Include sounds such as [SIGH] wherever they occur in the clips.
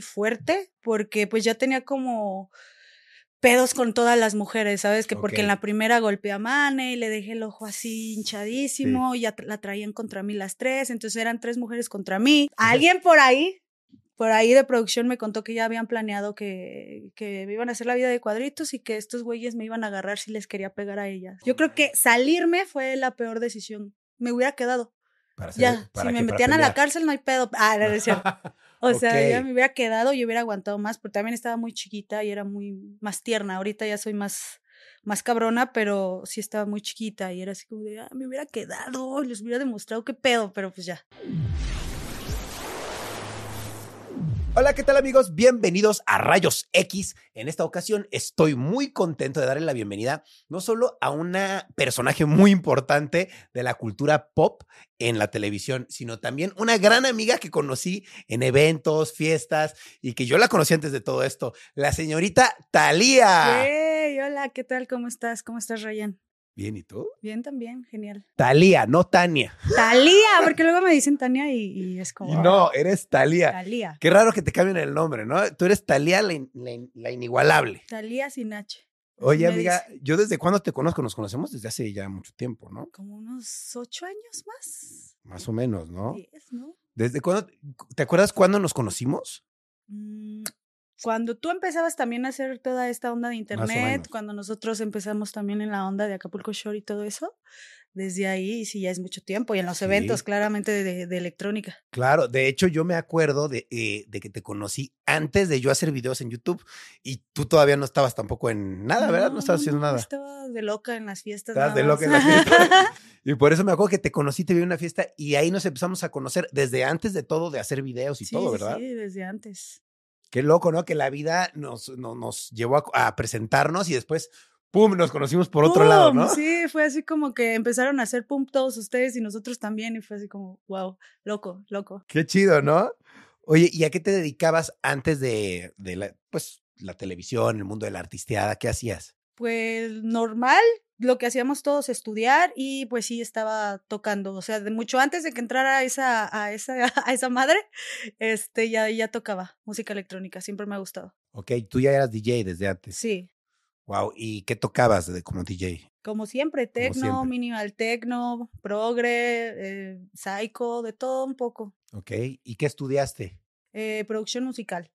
fuerte porque pues ya tenía como pedos con todas las mujeres, ¿sabes? Que porque en la primera golpeé a Mane y le dejé el ojo así hinchadísimo y ya la traían contra mí las tres, entonces eran tres mujeres contra mí. Alguien por ahí, por ahí de producción me contó que ya habían planeado que, que me iban a hacer la vida de cuadritos y que estos güeyes me iban a agarrar si les quería pegar a ellas. Yo creo que salirme fue la peor decisión. Me hubiera quedado. Para hacer- Ya, para si me metían a la cárcel no hay pedo. Ah, no, no es cierto. [LAUGHS] O sea, ya me hubiera quedado y hubiera aguantado más, porque también estaba muy chiquita y era muy más tierna. Ahorita ya soy más, más cabrona, pero sí estaba muy chiquita y era así como de, ah, me hubiera quedado, les hubiera demostrado qué pedo, pero pues ya. Hola, ¿qué tal amigos? Bienvenidos a Rayos X. En esta ocasión estoy muy contento de darle la bienvenida no solo a una personaje muy importante de la cultura pop en la televisión, sino también una gran amiga que conocí en eventos, fiestas y que yo la conocí antes de todo esto, la señorita Talía. Hey, hola, ¿qué tal? ¿Cómo estás? ¿Cómo estás, Ryan? Bien, ¿y tú? Bien también, genial. Talía, no Tania. Talía, [LAUGHS] porque luego me dicen Tania y, y es como. Y no, eres Talía. Talía. Qué raro que te cambien el nombre, ¿no? Tú eres Talía la, in- la in- la inigualable. Talía sin H. Oye, amiga, yo desde cuándo te conozco, nos conocemos desde hace ya mucho tiempo, ¿no? Como unos ocho años más. Más o menos, ¿no? Diez, ¿no? ¿Desde cuándo? ¿Te acuerdas cuándo nos conocimos? Mm, Cuando tú empezabas también a hacer toda esta onda de internet, cuando nosotros empezamos también en la onda de Acapulco Shore y todo eso, desde ahí sí ya es mucho tiempo y en los Sí. eventos claramente de, de electrónica. Claro, de hecho yo me acuerdo de, eh, de que te conocí antes de yo hacer videos en YouTube y tú todavía no estabas tampoco en nada, ¿verdad? No estabas haciendo nada. Estaba de loca en las fiestas. Estabas de loca en las fiestas. [LAUGHS] Y por eso me acuerdo que te conocí, te vi en una fiesta y ahí nos empezamos a conocer desde antes de todo, de hacer videos y Sí, todo, ¿verdad? Sí, desde antes. Qué loco, ¿no? Que la vida nos, no- nos llevó a, a presentarnos y después, ¡pum!, nos conocimos por otro lado. ¿no? Sí, fue así como que empezaron a hacer pum todos ustedes y nosotros también y fue así como, wow, loco, loco. Qué chido, ¿no? Oye, ¿y a qué te dedicabas antes de, de la, pues, la televisión, el mundo de la artisteada? ¿Qué hacías? Pues normal, lo que hacíamos todos estudiar y pues sí estaba tocando, o sea, de mucho antes de que entrara a esa, a esa, [LAUGHS] a esa madre, este ya, ya tocaba música electrónica, siempre me ha gustado. Ok, tú ya eras DJ desde antes. Sí, Wow, ¿y qué tocabas de, como DJ? como siempre, tecno, minimal tecno, progre, eh, psycho, de todo un poco. Ok, ¿y qué estudiaste? Eh, producción musical.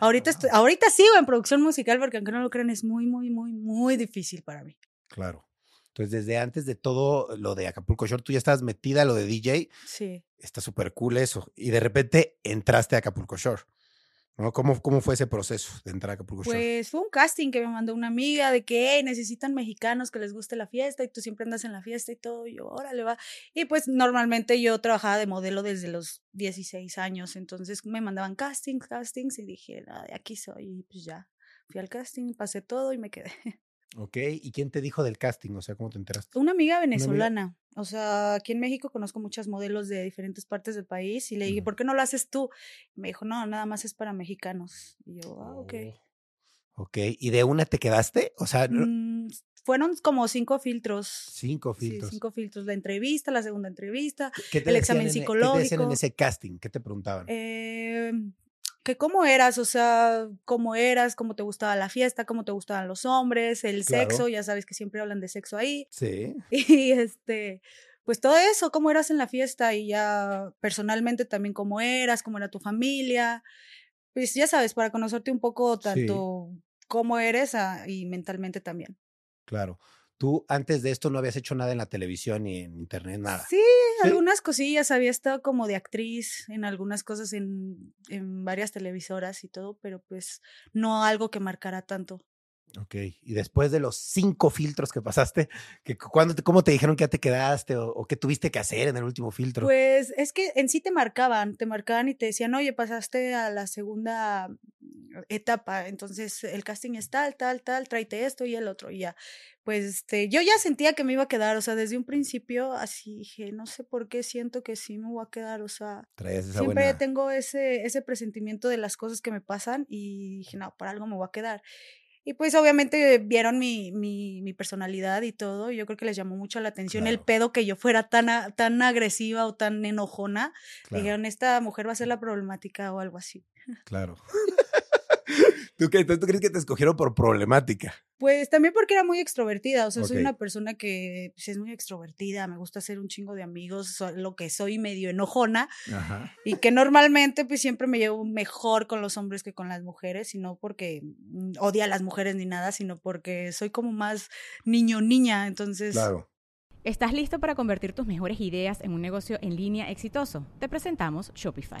Ahorita, estoy- ahorita sigo en producción musical porque aunque no lo crean es muy, muy, muy, muy difícil para mí. Claro. Entonces, desde antes de todo lo de Acapulco Shore, tú ya estabas metida a lo de DJ. Sí. Está súper cool eso. Y de repente entraste a Acapulco Shore. ¿no? ¿Cómo, ¿Cómo fue ese proceso de entrar a Acapulco Shore? Pues fue un casting que me mandó una amiga de que "Hey, necesitan mexicanos que les guste la fiesta y tú siempre andas en la fiesta y todo. Y yo, órale, va. Y pues normalmente yo trabajaba de modelo desde los 16 años, entonces me mandaban castings, castings y dije, "Ah, de aquí soy. Y pues ya, fui al casting, pasé todo y me quedé. Ok, ¿y quién te dijo del casting? O sea, ¿cómo te enteraste? Una amiga venezolana. O sea, aquí en México conozco muchas modelos de diferentes partes del país y le dije. ¿por qué no lo haces tú? Y me dijo, no, nada más es para mexicanos. Y yo, ah, ok. Oh, Ok, ¿y de una te quedaste? O sea, no- Mm, fueron como cinco filtros. cinco filtros. Sí, cinco filtros. La entrevista, la segunda entrevista. ¿Qué te el examen en e- ¿Qué te decían en psicológico. ese casting? ¿Qué te preguntaban? Eh, que cómo eras, o sea, cómo eras, cómo te gustaba la fiesta, cómo te gustaban los hombres, el Claro. sexo, ya sabes que siempre hablan de sexo ahí. sí. [LAUGHS] Y este, pues todo eso, cómo eras en la fiesta y ya personalmente también cómo eras, cómo era tu familia. Pues ya sabes, para conocerte un poco Sí. tanto cómo eres ah, y mentalmente también. Claro. Tú antes de esto no habías hecho nada en la televisión ni en internet, nada. Sí, ¿Sí? algunas cosillas, había estado como de actriz en algunas cosas en, en varias televisoras y todo, pero pues no algo que marcara tanto. Ok, y después de los cinco filtros que pasaste, que, ¿cuándo te- ¿cómo te dijeron que ya te quedaste o, o qué tuviste que hacer en el último filtro? Pues es que en sí te marcaban, te marcaban y te decían, oye, pasaste a la segunda etapa, entonces el casting es tal, tal, tal, tráete esto y el otro, y ya. Pues este, yo ya sentía que me iba a quedar, o sea, desde un principio así dije, no sé por qué siento que sí me voy a quedar, o sea, siempre buena... tengo ese, ese presentimiento de las cosas que me pasan y dije, no, para algo me voy a quedar. Y pues obviamente vieron mi, mi, mi personalidad y todo. y Yo creo que les llamó mucho la atención el pedo que yo fuera tan, a- tan agresiva o tan enojona. Claro, Dijeron, esta mujer va a ser la problemática o algo así. claro. [LAUGHS] ¿Tú, qué, tú, tú crees que te escogieron por problemática? Pues también porque era muy extrovertida, o sea, soy una persona que pues, es muy extrovertida, me gusta hacer un chingo de amigos, so- lo que soy medio enojona Ajá. y que normalmente pues siempre me llevo mejor con los hombres que con las mujeres, y no porque mm, odie a las mujeres ni nada, sino porque soy como más niño niña, entonces Claro. ¿Estás listo para convertir tus mejores ideas en un negocio en línea exitoso? Te presentamos Shopify.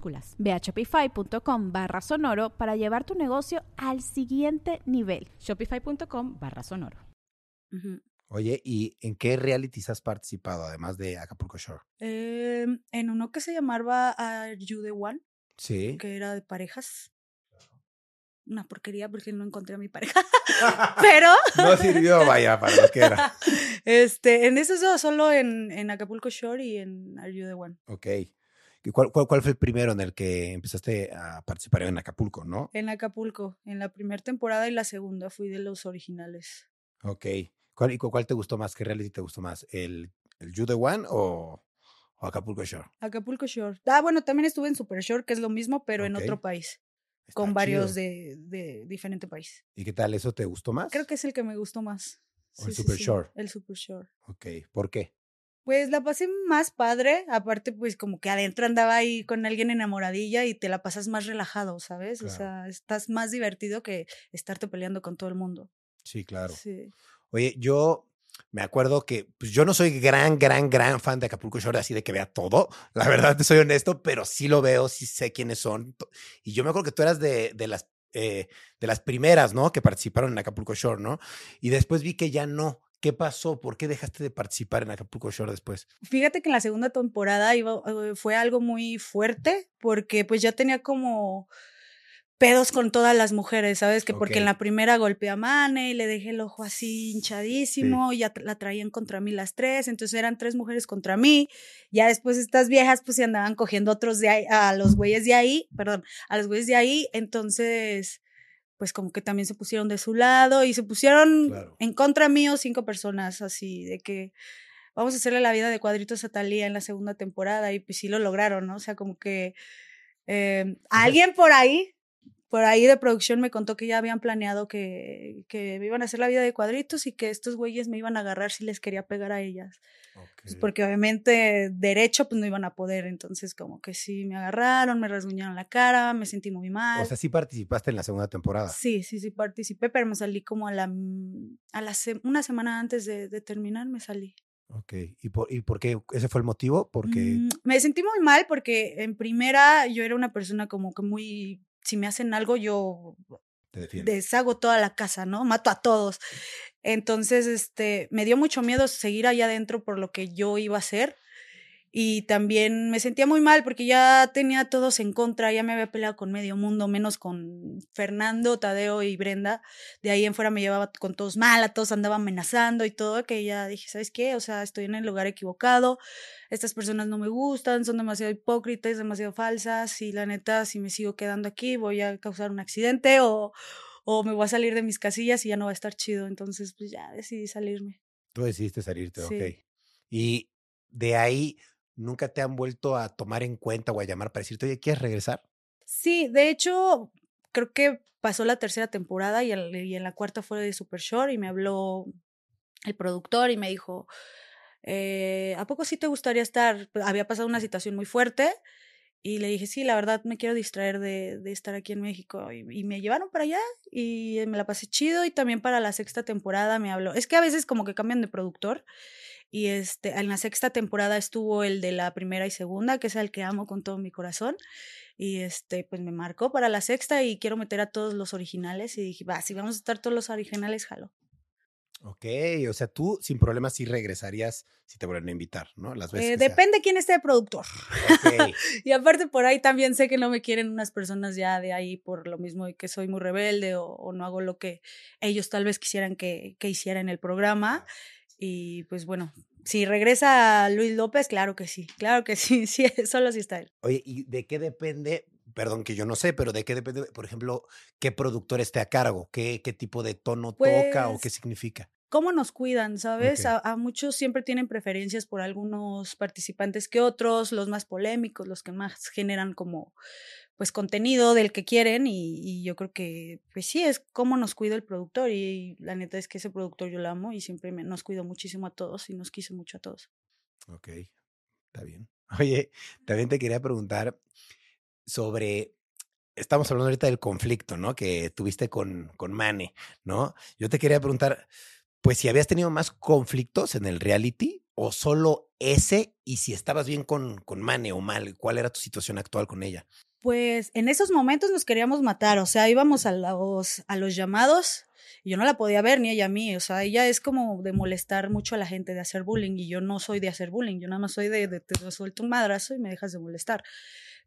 Ve a shopify.com barra sonoro para llevar tu negocio al siguiente nivel. Shopify.com barra sonoro. Oye, ¿y en qué realities has participado además de Acapulco Shore? Eh, en uno que se llamaba Are You the One, Sí. que era de parejas. Una porquería porque no encontré a mi pareja. [LAUGHS] Pero, no sirvió, vaya, para lo que era. [LAUGHS] este, en esos dos, solo en, en Acapulco Shore y en Are You the One. Ok. ¿Y cuál, cuál, cuál fue el primero en el que empezaste a participar en Acapulco, no? En Acapulco, en la primera temporada y la segunda fui de los originales. Ok. ¿Cuál, y cu- cuál te gustó más? ¿Qué reality te gustó más? ¿El, el You the One o, o Acapulco Shore? Acapulco Shore. Ah, bueno, también estuve en Super Shore, que es lo mismo, pero en otro país, Está con varios de, de diferente país. ¿Y qué tal? ¿Eso te gustó más? Creo que es el que me gustó más. ¿O el Super Shore? El Super Shore. Ok. ¿Por qué? Pues la pasé más padre, aparte pues como que adentro andaba ahí con alguien enamoradilla y te la pasas más relajado, ¿sabes? O sea, estás más divertido que estarte peleando con todo el mundo. Sí, claro. Sí. Oye, yo me acuerdo que pues, yo no soy gran, gran, gran fan de Acapulco Shore, así de que vea todo. [LAUGHS] La verdad, te soy honesto, pero sí lo veo, sí sé quiénes son. Y yo me acuerdo que tú eras de, de las, eh, de las primeras, ¿no? Que participaron en Acapulco Shore, ¿no? Y después vi que ya no. ¿Qué pasó? ¿Por qué dejaste de participar en Acapulco Shore después? Fíjate que en la segunda temporada iba, eh, fue algo muy fuerte porque pues ya tenía como pedos con todas las mujeres, ¿sabes? Que porque en la primera golpeé a Mane y le dejé el ojo así hinchadísimo, ya tra- la traían contra mí las tres, entonces eran tres mujeres contra mí. Ya después estas viejas pues se andaban cogiendo otros de ahí, a los güeyes de ahí, perdón, a los güeyes de ahí, entonces pues como que también se pusieron de su lado y se pusieron Claro. en contra mío cinco personas así de que vamos a hacerle la vida de cuadritos a Talía en la segunda temporada y pues sí lo lograron, ¿no? O sea, como que eh, alguien por ahí, por ahí de producción me contó que ya habían planeado que, que me iban a hacer la vida de cuadritos y que estos güeyes me iban a agarrar si les quería pegar a ellas. Pues porque obviamente derecho pues no iban a poder, entonces como que sí me agarraron, me rasguñaron la cara, me sentí muy mal. O sea, sí participaste en la segunda temporada. Sí, sí, sí participé, pero me salí como a la, a la una semana antes de, de terminar, me salí. Ok. ¿Y por, ¿Y por qué? ¿Ese fue el motivo? Porque. Mm, me sentí muy mal porque en primera yo era una persona como que muy, si me hacen algo yo deshago toda la casa, ¿no? Mato a todos. Entonces, este, me dio mucho miedo seguir allá adentro por lo que yo iba a hacer. Y también me sentía muy mal porque ya tenía todos en contra, ya me había peleado con medio mundo, menos con Fernando, Tadeo y Brenda. De ahí en fuera me llevaba con todos mal, a todos andaba amenazando y todo, que ya dije, ¿sabes qué? O sea, estoy en el lugar equivocado, estas personas no me gustan, son demasiado hipócritas, demasiado falsas y la neta, si me sigo quedando aquí voy a causar un accidente o, o me voy a salir de mis casillas y ya no va a estar chido. Entonces, pues ya decidí salirme. Tú decidiste salirte, ok. Y de ahí nunca te han vuelto a tomar en cuenta o a llamar para decirte, oye, ¿quieres regresar? Sí, de hecho, creo que pasó la tercera temporada y, en la cuarta fue de Super Short y me habló el productor y me dijo, eh, ¿a poco sí te gustaría estar? Pues, había pasado una situación muy fuerte y le dije, sí, la verdad me quiero distraer de, de estar aquí en México. Y, y, me llevaron para allá y me la pasé chido. Y también para la sexta temporada me habló. Es que a veces como que cambian de productor y este, en la sexta temporada estuvo el de la primera y segunda, que es el que amo con todo mi corazón. Y este, pues me marcó para la sexta y quiero meter a todos los originales. Y dije, va, si vamos a estar todos los originales, jalo. Ok, o sea, tú sin problemas sí regresarías si te vuelven a invitar, ¿no? Las veces. Eh, depende quién esté de productor. Okay. [LAUGHS] y aparte por ahí también sé que no me quieren unas personas ya de ahí por lo mismo de que soy muy rebelde o, o no hago lo que ellos tal vez quisieran que, que hiciera en el programa. Y pues bueno, si regresa Luis López, claro que sí, claro que sí, [LAUGHS] sí, solo si está él. Oye, ¿y de qué depende? Perdón que yo no sé, pero ¿de qué depende, por ejemplo, qué productor esté a cargo? ¿Qué, qué tipo de tono toca o qué pues significa? Cómo nos cuidan, ¿sabes? A, a, muchos siempre tienen preferencias por algunos participantes que otros, los más polémicos, los que más generan como pues contenido del que quieren y, yo creo que pues sí es cómo nos cuida el productor y, la neta es que ese productor yo lo amo y siempre me, nos cuido muchísimo a todos y nos quiso mucho a todos. Ok, está bien. [LAUGHS] Oye, también te quería preguntar sobre estamos hablando ahorita del conflicto, ¿no? Que tuviste con, con Mane, ¿no? Yo te quería preguntar, pues si habías tenido más conflictos en el reality o solo ese y si estabas bien con, con Mane o mal, ¿cuál era tu situación actual con ella? Pues en esos momentos nos queríamos matar, o sea, íbamos a los, a los llamados y yo no la podía ver ni ella a mí, o sea, ella es como de molestar mucho a la gente, de hacer bullying y yo no soy de hacer bullying, yo nada más soy de, de te suelto un madrazo y me dejas de molestar.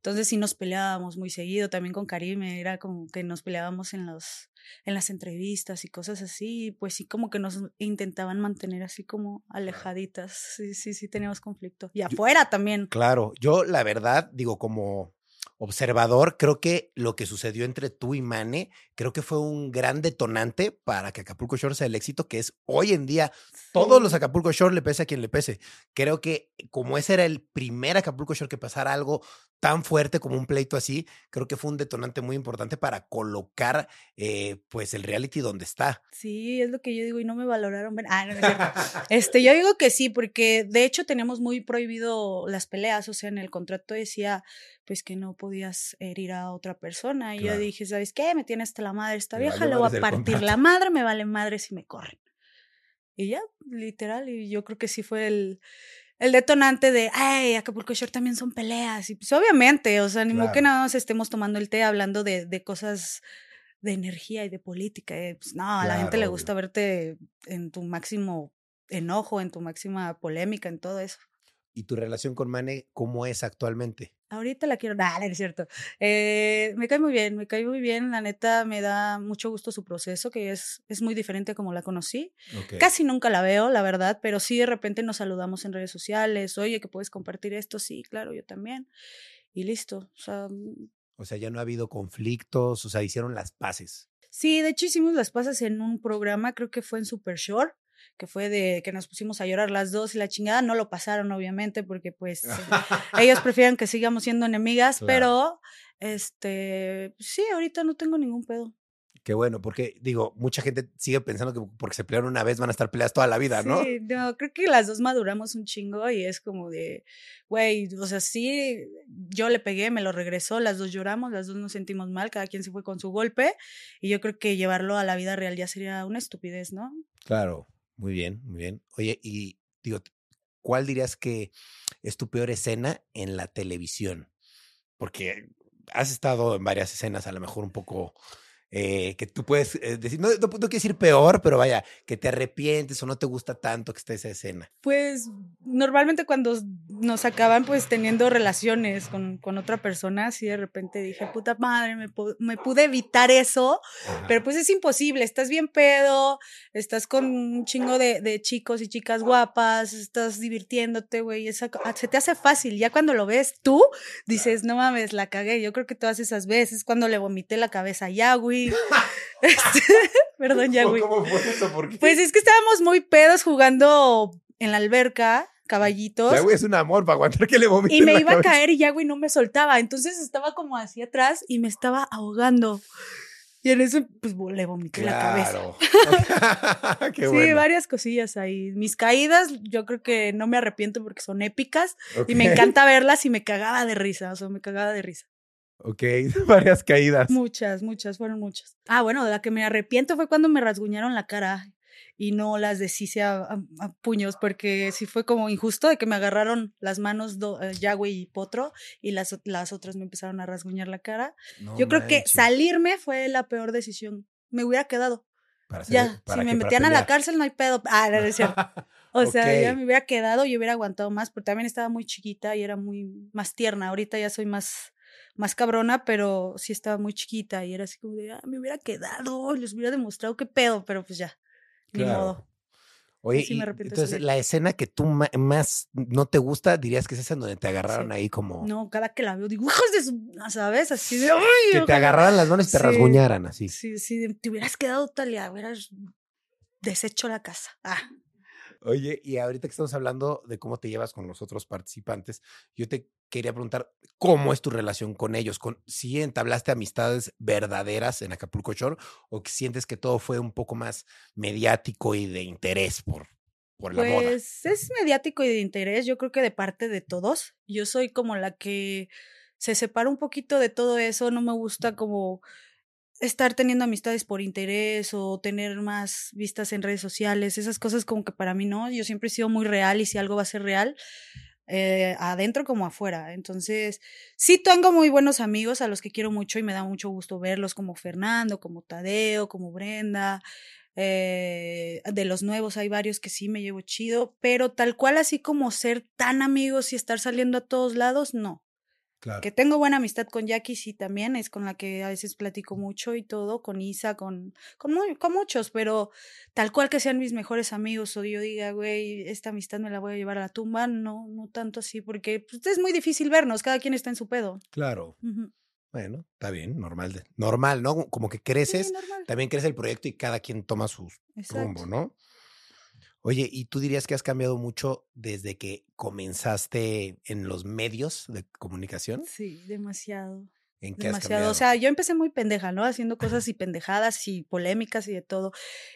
Entonces sí nos peleábamos muy seguido, también con Karime, era como que nos peleábamos en los en las entrevistas y cosas así, pues sí como que nos intentaban mantener así como alejaditas. Sí, sí, sí teníamos conflicto. Y afuera también. Claro, yo la verdad digo como observador, creo que lo que sucedió entre tú y Mane, creo que fue un gran detonante para que Acapulco Shore sea el éxito que es hoy en día. Todos los Acapulco Shore le pese a quien le pese. Creo que como ese era el primer Acapulco Shore que pasara algo tan fuerte como un pleito así, creo que fue un detonante muy importante para colocar eh, pues el reality donde está. Sí, es lo que yo digo y no me valoraron. Ah, no, este, yo digo que sí, porque de hecho tenemos muy prohibido las peleas, o sea, en el contrato decía pues que no podías herir a otra persona. Y yo dije, ¿sabes qué? Me tiene hasta la madre esta vieja, le voy a partir la madre, me vale madre si me corren. Y ya, literal, y yo creo que sí fue el, el detonante de, ay, Acapulco Shore también son peleas. Y pues obviamente, o sea, ni modo que nada más estemos tomando el té hablando de, de cosas de energía y de política. pues no, a la gente le gusta verte en tu máximo enojo, en tu máxima polémica, en todo eso. ¿Y tu relación con Mane cómo es actualmente? Ahorita la quiero, dale, es cierto. Eh, me cae muy bien, me cae muy bien. La neta me da mucho gusto su proceso, que es, es muy diferente a como la conocí. Casi nunca la veo, la verdad, pero sí de repente nos saludamos en redes sociales. Oye, que puedes compartir esto, sí, claro, yo también. Y listo. O sea, mm. o sea, ya no ha habido conflictos, o sea, hicieron las paces. Sí, de hecho hicimos las paces en un programa, creo que fue en Super Shore que fue de que nos pusimos a llorar las dos y la chingada, no lo pasaron obviamente porque pues [LAUGHS] ellos prefieren que sigamos siendo enemigas, pero este, sí, ahorita no tengo ningún pedo. Qué bueno, porque digo, mucha gente sigue pensando que porque se pelearon una vez van a estar peleadas toda la vida, ¿no? Sí, no, creo que las dos maduramos un chingo y es como de, güey, o sea, sí, yo le pegué, me lo regresó, las dos lloramos, las dos nos sentimos mal, cada quien se fue con su golpe y yo creo que llevarlo a la vida real ya sería una estupidez, ¿no? Claro. Muy bien, muy bien. Oye, y digo, ¿cuál dirías que es tu peor escena en la televisión? Porque has estado en varias escenas, a lo mejor un poco eh, que tú puedes eh, decir, no, no, quiero decir peor, pero vaya, que te arrepientes o no te gusta tanto que esté esa escena. Pues normalmente cuando nos acaban pues teniendo relaciones con, con otra persona, así de repente dije, puta madre, me, me pude evitar eso, pero pues es imposible, estás bien pedo, estás con un chingo de, de chicos y chicas guapas, estás divirtiéndote, güey, se te hace fácil, ya cuando lo ves tú, dices, no mames, la cagué, yo creo que todas esas veces, cuando le vomité la cabeza a [LAUGHS] Este, [LAUGHS] perdón, Yahweh. ¿Cómo fue eso? Pues es que estábamos muy pedos jugando en la alberca caballitos. Ya, güey, es un amor para aguantar que le vomite Y me iba a caer y ya, güey, no me soltaba. Entonces estaba como hacia atrás y me estaba ahogando. Y en eso, pues, le vomité la cabeza. [LAUGHS] Qué sí, varias cosillas ahí. Mis caídas, yo creo que no me arrepiento porque son épicas. Y me encanta verlas y me cagaba de risa. O sea, me cagaba de risa. Ok, [LAUGHS] varias caídas. Muchas, muchas, fueron muchas. Ah, bueno, de la que me arrepiento fue cuando me rasguñaron la cara y no las deshice a, puños, porque sí fue como injusto de que me agarraron las manos eh, Yahweh y Potro y las, las otras me empezaron a rasguñar la cara. Yo creo que salirme fue la peor decisión. Me hubiera quedado. ya, si me metían a la cárcel no hay pedo. Ah, no, es cierto. [LAUGHS] O sea, ya me hubiera quedado y hubiera aguantado más, porque también estaba muy chiquita y era muy más tierna. Ahorita ya soy más más cabrona, pero sí estaba muy chiquita y era así como de, ah, me hubiera quedado, les hubiera demostrado qué pedo, pero pues ya. Claro. Oye, entonces la escena que tú más no te gusta, dirías que es esa en donde te agarraron ahí como. No, cada que la veo digo, hijos de su. ¿Sabes? Así de. que te agarraran las manos y te rasguñaran así. Sí, sí, te hubieras quedado tal y hubieras deshecho la casa. Ah. Oye, y ahorita que estamos hablando de cómo te llevas con los otros participantes, yo te quería preguntar cómo es tu relación con ellos, con si entablaste amistades verdaderas en Acapulco Shore o que sientes que todo fue un poco más mediático y de interés por, por la moda. Pues es mediático y de interés, yo creo que de parte de todos. Yo soy como la que se separa un poquito de todo eso, no me gusta como estar teniendo amistades por interés o tener más vistas en redes sociales, esas cosas como que para mí no, yo siempre he sido muy real y si algo va a ser real, eh, adentro como afuera. Entonces, sí tengo muy buenos amigos a los que quiero mucho y me da mucho gusto verlos como Fernando, como Tadeo, como Brenda. Eh, de los nuevos hay varios que sí me llevo chido, pero tal cual así como ser tan amigos y estar saliendo a todos lados, no. Que tengo buena amistad con Jackie, sí, también, es con la que a veces platico mucho y todo, con Isa, con, con, con muchos, pero tal cual que sean mis mejores amigos o yo diga, güey, esta amistad me la voy a llevar a la tumba, no, no tanto así, porque pues, es muy difícil vernos, cada quien está en su pedo. Claro. Bueno, está bien, normal. normal, ¿no? Como que creces, también crece el proyecto y cada quien toma su rumbo, ¿no? Oye, ¿y tú dirías que has cambiado mucho desde que comenzaste en los medios de comunicación? Sí, demasiado. ¿En qué demasiado. o sea, yo empecé muy pendeja, ¿no? Haciendo cosas y pendejadas y polémicas y de todo.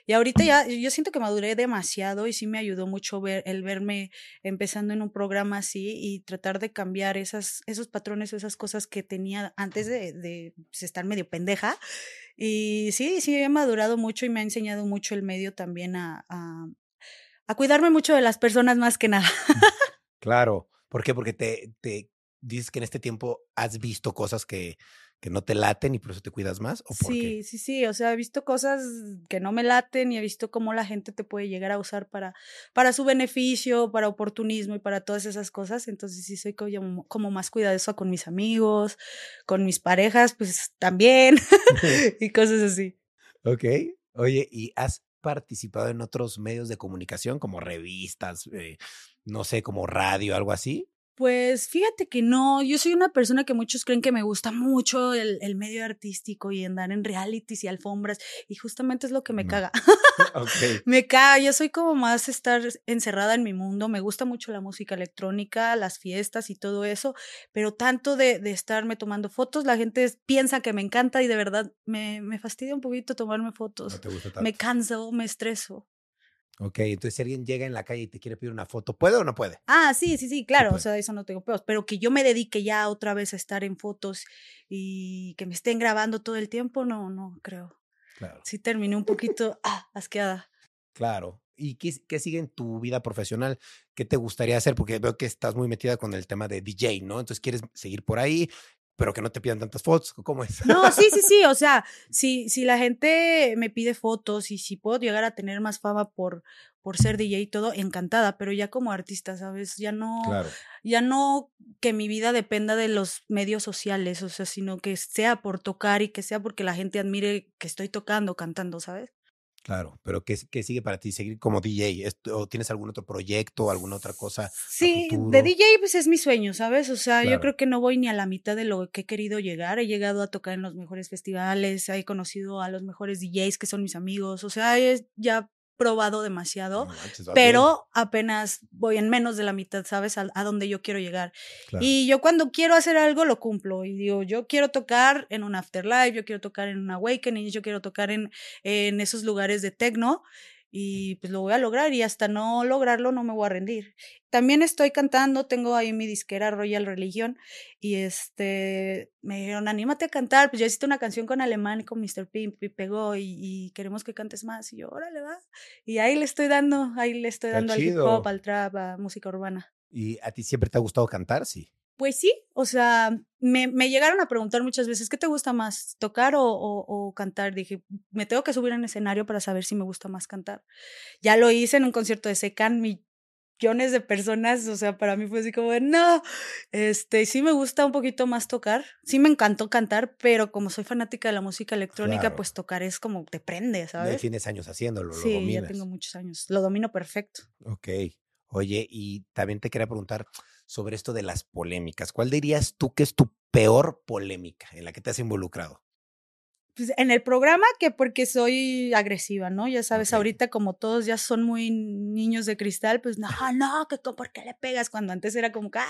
Y ahorita ya, yo siento que maduré demasiado y sí me ayudó mucho ver, el verme empezando en un programa así y tratar de cambiar esas, esos patrones o esas cosas que tenía antes de, de pues, estar medio pendeja. Y sí, sí, he madurado mucho y me ha enseñado mucho el medio también a, a cuidarme mucho de las personas más que nada. [LAUGHS] claro. ¿Por qué? Porque te, te dices que en este tiempo has visto cosas que, que no te laten y por eso te cuidas más. ¿o por sí, sí, sí. O sea, he visto cosas que no me laten y he visto cómo la gente te puede llegar a usar para, para su beneficio, para oportunismo y para todas esas cosas. Entonces sí soy como, como más cuidadosa con mis amigos, con mis parejas, pues también. [LAUGHS] [LAUGHS] y cosas así. Ok. Oye, ¿y has participado en otros medios de comunicación como revistas, eh, no sé, como radio, algo así? Pues fíjate que no, yo soy una persona que muchos creen que me gusta mucho el, el medio artístico y andar en realities y alfombras y justamente es lo que me caga. [LAUGHS] [LAUGHS] me caga, yo soy como más estar encerrada en mi mundo, me gusta mucho la música electrónica, las fiestas y todo eso, pero tanto de, de estarme tomando fotos, la gente piensa que me encanta y de verdad me, me fastidia un poquito tomarme fotos. Me canso, me estreso. Ok, entonces si alguien llega en la calle y te quiere pedir una foto, ¿puede o no puede? Ah, sí, sí, sí, claro, o sea, eso no tengo peos, pero que yo me dedique ya otra vez a estar en fotos y que me estén grabando todo el tiempo, no, no creo. Claro. Sí terminé un poquito ah, asqueada. Claro. ¿Y qué, qué, sigue en tu vida profesional? ¿Qué te gustaría hacer? Porque veo que estás muy metida con el tema de DJ, ¿no? Entonces, ¿quieres seguir por ahí? Pero que no te pidan tantas fotos, ¿cómo es? No, sí, sí, sí, o [LAUGHS] sea, si, si la gente me pide fotos y si puedo llegar a tener más fama por, por ser DJ y todo, encantada, pero ya como artista, ¿sabes? Ya no, ya no que mi vida dependa de los medios sociales, o sea, sino que sea por tocar y que sea porque la gente admire que estoy tocando, cantando, ¿sabes? Claro, pero ¿qué, ¿qué, sigue para ti? ¿Seguir como DJ? ¿O tienes algún otro proyecto o alguna otra cosa? Sí, de DJ pues es mi sueño, ¿sabes? O sea, yo creo que no voy ni a la mitad de lo que he querido llegar. He llegado a tocar en los mejores festivales, he conocido a los mejores DJs que son mis amigos, o sea, ya probado demasiado, pero apenas voy en menos de la mitad, ¿sabes? A, donde yo quiero llegar. Y yo cuando quiero hacer algo lo cumplo y digo, yo quiero tocar en un afterlife, yo quiero tocar en un awakening, yo quiero tocar en, en esos lugares de techno y pues lo voy a lograr y hasta no lograrlo no me voy a rendir. También estoy cantando, tengo ahí mi disquera Royal Religion y este me dijeron, anímate a cantar, pues yo hice una canción con Alemán y con Mr. Pimp y pegó y, queremos que cantes más y yo, órale va. Y ahí le estoy dando, ahí le estoy dando al hip hop, al trap, a música urbana. ¿Y a ti siempre te ha gustado cantar? Sí. Pues sí, o sea, me, me, llegaron a preguntar muchas veces, ¿qué te gusta más, tocar o, o, cantar? Dije, me tengo que subir en escenario para saber si me gusta más cantar. Ya lo hice en un concierto de Secan, millones de personas, o sea, para mí fue así como, no, este, sí me gusta un poquito más tocar, sí me encantó cantar, pero como soy fanática de la música electrónica, pues tocar es como te prende, ¿sabes? Ya tienes años haciéndolo, lo sí, ya tengo muchos años, lo domino perfecto. Ok, oye, y también te quería preguntar sobre esto de las polémicas. ¿Cuál dirías tú que es tu peor polémica en la que te has involucrado? Pues en el programa que porque soy agresiva, ¿no? Ya sabes, ahorita como todos ya son muy niños de cristal, pues no, [LAUGHS] no, que ¿por qué le pegas? Cuando antes era como que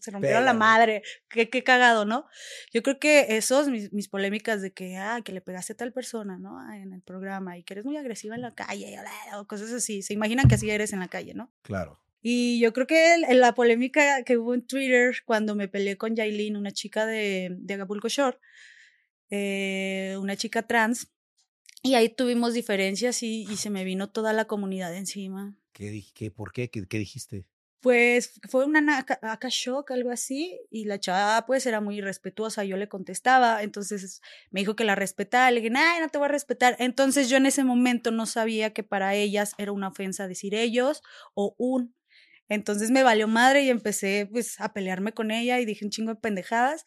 se rompieron la madre, qué, qué cagado, ¿no? Yo creo que esos, mis, mis, polémicas de que, ah, que le pegaste a tal persona, ¿no? En el programa y que eres muy agresiva en la calle, o cosas así, se imaginan que así eres en la calle, ¿no? Claro. Y yo creo que en la polémica que hubo en Twitter cuando me peleé con Yailin, una chica de, de Acapulco Shore, eh, una chica trans, y ahí tuvimos diferencias y, y, se me vino toda la comunidad encima. ¿Qué, qué por qué? ¿Qué, qué dijiste? Pues fue una acá shock, algo así, y la chava pues era muy respetuosa, yo le contestaba, entonces me dijo que la respetara, le dije, ay, no te voy a respetar. Entonces yo en ese momento no sabía que para ellas era una ofensa decir ellos o un, entonces me valió madre y empecé pues a pelearme con ella y dije un chingo de pendejadas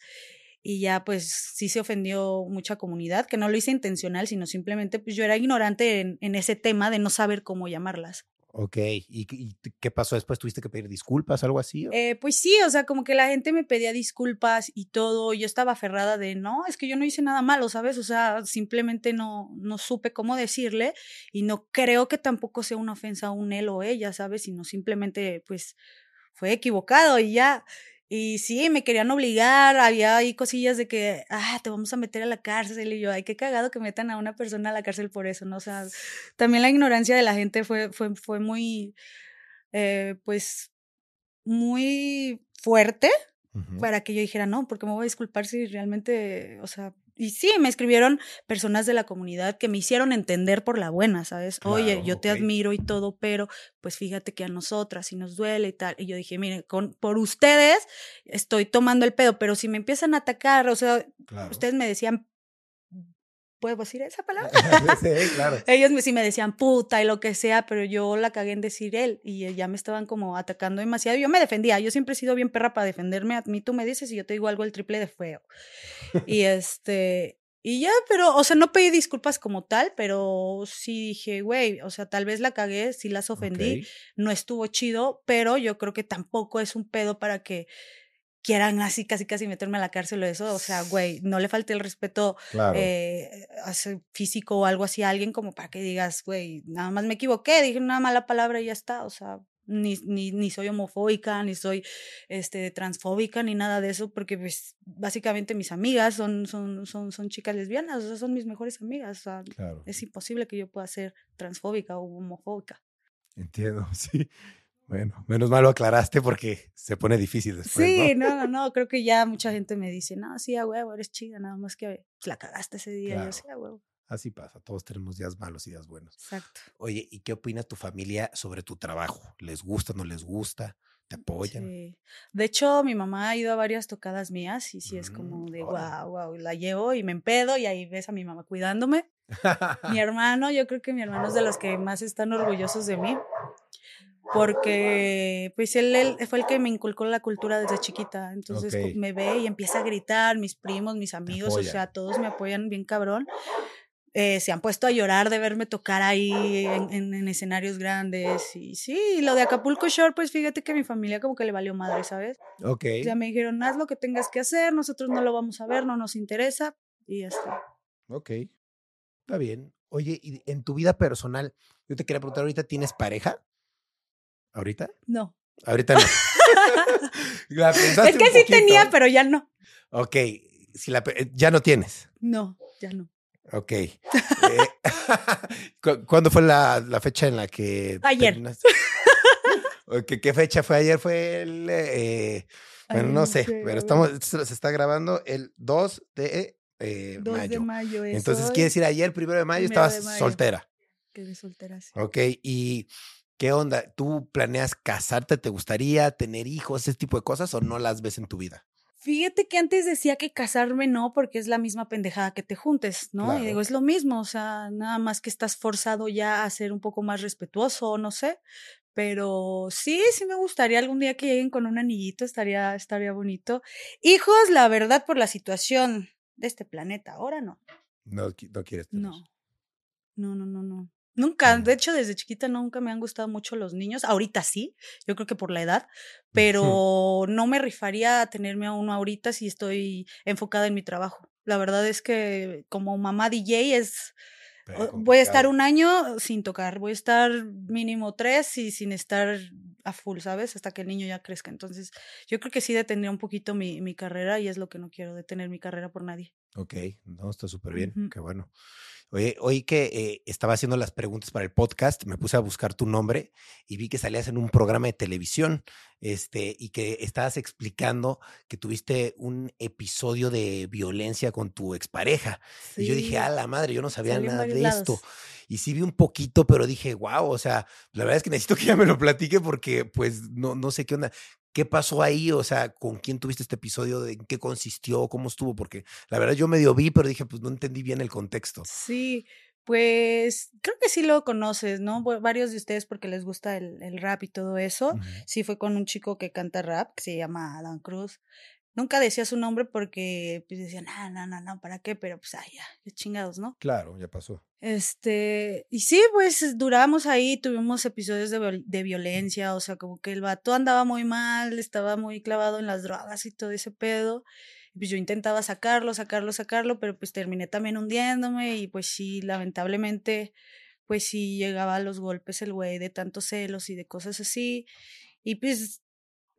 y ya pues sí se ofendió mucha comunidad, que no lo hice intencional, sino simplemente pues yo era ignorante en, en ese tema de no saber cómo llamarlas. Ok, ¿Y, qué pasó después? ¿Tuviste que pedir disculpas, algo así? Eh, pues sí, o sea, como que la gente me pedía disculpas y todo, yo estaba aferrada de, no, es que yo no hice nada malo, ¿sabes? O sea, simplemente no, no supe cómo decirle y no creo que tampoco sea una ofensa a un él o ella, ¿sabes? Sino simplemente, pues, fue equivocado y ya. Y sí, me querían obligar, había ahí cosillas de que, ah, te vamos a meter a la cárcel. Y yo, ay, qué cagado que metan a una persona a la cárcel por eso, ¿no? O sea, también la ignorancia de la gente fue, fue, fue muy, eh, pues, muy fuerte para que yo dijera, no, porque me voy a disculpar si realmente, o sea, y sí, me escribieron personas de la comunidad que me hicieron entender por la buena, ¿sabes? Oye, yo te admiro y todo, pero pues fíjate que a nosotras sí nos duele y tal. Y yo dije, mire, con, por ustedes estoy tomando el pedo, pero si me empiezan a atacar, o sea, ustedes me decían ¿Puedo decir esa palabra? [LAUGHS] sí, claro. [LAUGHS] Ellos sí me decían puta y lo que sea, pero yo la cagué en decir él y ya me estaban como atacando demasiado. Yo me defendía, yo siempre he sido bien perra para defenderme. A mí tú me dices y yo te digo algo el triple de feo. y [LAUGHS] este, y ya, pero, o sea, no pedí disculpas como tal, pero sí dije, güey, o sea, tal vez la cagué, sí las ofendí, no estuvo chido, pero yo creo que tampoco es un pedo para que quieran así casi casi meterme a la cárcel o eso, o sea, güey, no le falte el respeto eh, físico o algo así a alguien como para que digas, güey, nada más me equivoqué, dije una mala palabra y ya está, o sea, ni, ni, ni soy homofóbica, ni soy este, transfóbica, ni nada de eso, porque pues básicamente mis amigas son, son, son, son chicas lesbianas, o sea, son mis mejores amigas, o sea, es imposible que yo pueda ser transfóbica o homofóbica. Entiendo, [LAUGHS] sí. Bueno, menos mal lo aclaraste porque se pone difícil después. Sí, no, no, no, creo que ya mucha gente me dice, no, sí, a huevo, eres chida, nada más que la cagaste ese día. Yo sí, a huevo. Así pasa, todos tenemos días malos y días buenos. Exacto. Oye, ¿y qué opina tu familia sobre tu trabajo? ¿Les gusta, no les gusta? te apoyan. Sí. De hecho, mi mamá ha ido a varias tocadas mías y sí es como Mm, de órale. wow, wow, la llevo y me empedo y ahí ves a mi mamá cuidándome. Mi [LAUGHS] hermano, yo creo que mi hermano es de los que más están orgullosos de mí, porque pues él, él fue el que me inculcó la cultura desde chiquita, entonces me ve y empieza a gritar, mis primos, mis amigos, o sea, todos me apoyan bien cabrón. Eh, se han puesto a llorar de verme tocar ahí en, en- en escenarios grandes y sí, lo de Acapulco Shore, pues fíjate que mi familia como que le valió madre, ¿sabes? ok. O sea, me dijeron, haz lo que tengas que hacer, nosotros no lo vamos a ver, no nos interesa y ya está. Ok. Está bien. Oye, y en tu vida personal, yo te quería preguntar, ¿ahorita tienes pareja? ¿Ahorita? No. Ahorita no. [LAUGHS] La pensaste Es que un sí poquito. tenía, pero ya no. Ok. Si la, ya no tienes. No, ya no. Ok. Eh, [LAUGHS] ¿cu- ¿Cuándo fue la, la fecha en la que... Ayer. terminaste? [LAUGHS] ¿Qué fecha fue ayer? Fue el... eh, bueno, Ay, no sé, sé, pero estamos, se está grabando el 2 de eh, 2 mayo. de mayo es Entonces, hoy, quiere decir, ayer, primero de mayo, Primero de estabas mayo. soltera. Quedé soltera, sí. Ok, ¿y qué onda? ¿Tú planeas casarte? ¿Te gustaría tener hijos, ese tipo de cosas o no las ves en tu vida? Fíjate que antes decía que casarme no, porque es la misma pendejada que te juntes, ¿no? Claro. Y digo, es lo mismo, o sea, nada más que estás forzado ya a ser un poco más respetuoso, no sé. Pero sí, sí me gustaría algún día que lleguen con un anillito, estaría, estaría bonito. Hijos, la verdad, por la situación de este planeta, ahora no. No, no quieres tener. No. No, no, no, no. Nunca, de hecho, desde chiquita nunca me han gustado mucho los niños. Ahorita sí, yo creo que por la edad, pero no me rifaría a tenerme a uno ahorita si estoy enfocada en mi trabajo. La verdad es que como mamá DJ es, voy a estar un año sin tocar, voy a estar mínimo tres y sin estar a full, ¿sabes? Hasta que el niño ya crezca. Entonces, yo creo que sí detendría un poquito mi, mi carrera y es lo que no quiero, detener mi carrera por nadie. Ok, no, está súper bien, Ujú. qué bueno. Oye, hoy que eh, estaba haciendo las preguntas para el podcast, me puse a buscar tu nombre y vi que salías en un programa de televisión, este, y que estabas explicando que tuviste un episodio de violencia con tu expareja. Y yo dije, Sí, a la madre, yo no sabía salió nada de esto. Y sí vi un poquito, pero dije, wow, o sea, la verdad es que necesito que ella me lo platique porque pues no, no sé qué onda. ¿Qué pasó ahí? O sea, ¿con quién tuviste este episodio? ¿De en qué consistió? ¿Cómo estuvo? Porque la verdad yo medio vi, pero dije, pues no entendí bien el contexto. Sí, pues creo que sí lo conoces, ¿no? Varios de ustedes porque les gusta el, el rap y todo eso. Sí, fue con un chico que canta rap, que se llama Adam Cruz. Nunca decía su nombre porque pues decían, ah, no, no, no, ¿para qué? Pero pues, ay, ya, qué chingados, ¿no? Claro, ya pasó. Este, y sí, pues duramos ahí, tuvimos episodios de, viol- de violencia, o sea, como que el vato andaba muy mal, estaba muy clavado en las drogas y todo ese pedo. Y pues yo intentaba sacarlo, sacarlo, sacarlo, pero pues terminé también hundiéndome y pues sí, lamentablemente, pues sí llegaba a los golpes el güey de tantos celos y de cosas así. Y pues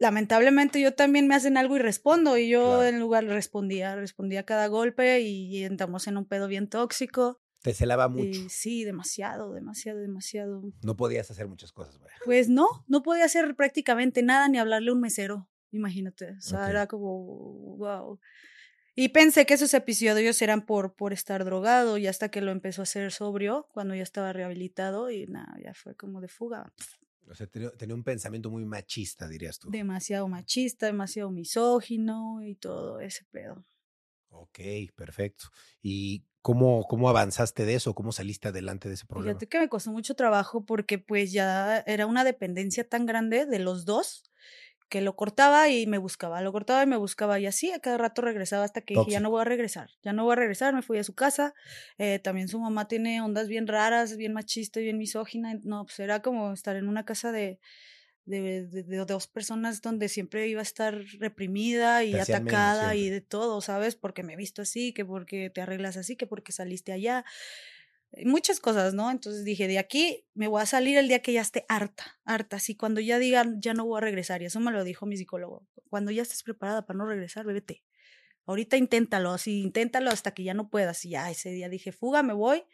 lamentablemente yo también me hacen algo y respondo y yo Claro. en lugar respondía, respondía a cada golpe y entramos en un pedo bien tóxico. Te celaba mucho. Sí, demasiado, demasiado, demasiado. No podías hacer muchas cosas, vaya. Pues no, no podía hacer prácticamente nada ni hablarle a un mesero, imagínate. O sea, era como, wow. Y pensé que esos episodios eran por, por estar drogado y hasta que lo empezó a hacer sobrio, cuando ya estaba rehabilitado y nada, ya fue como de fuga. O sea, tenía, tenía un pensamiento muy machista, dirías tú. Demasiado machista, demasiado misógino y todo ese pedo. Ok, perfecto. ¿Y cómo, cómo avanzaste de eso? ¿Cómo saliste adelante de ese problema? Fíjate que me costó mucho trabajo porque pues ya era una dependencia tan grande de los dos que lo cortaba y me buscaba, lo cortaba y me buscaba y así a cada rato regresaba hasta que dije, ya no voy a regresar, ya no voy a regresar, me fui a su casa, eh, también su mamá tiene ondas bien raras, bien machista y bien misógina, no, pues era como estar en una casa de, de, de- de dos personas donde siempre iba a estar reprimida y atacada y de todo, ¿sabes? Porque me he visto así, que porque te arreglas así, que porque saliste allá muchas cosas, ¿no? Entonces dije, de aquí me voy a salir el día que ya esté harta, harta, así cuando ya digan, ya no voy a regresar, y eso me lo dijo mi psicólogo, cuando ya estés preparada para no regresar, vete. Ahorita inténtalo, así, inténtalo hasta que ya no puedas. Y ya ese día dije, fuga, me voy.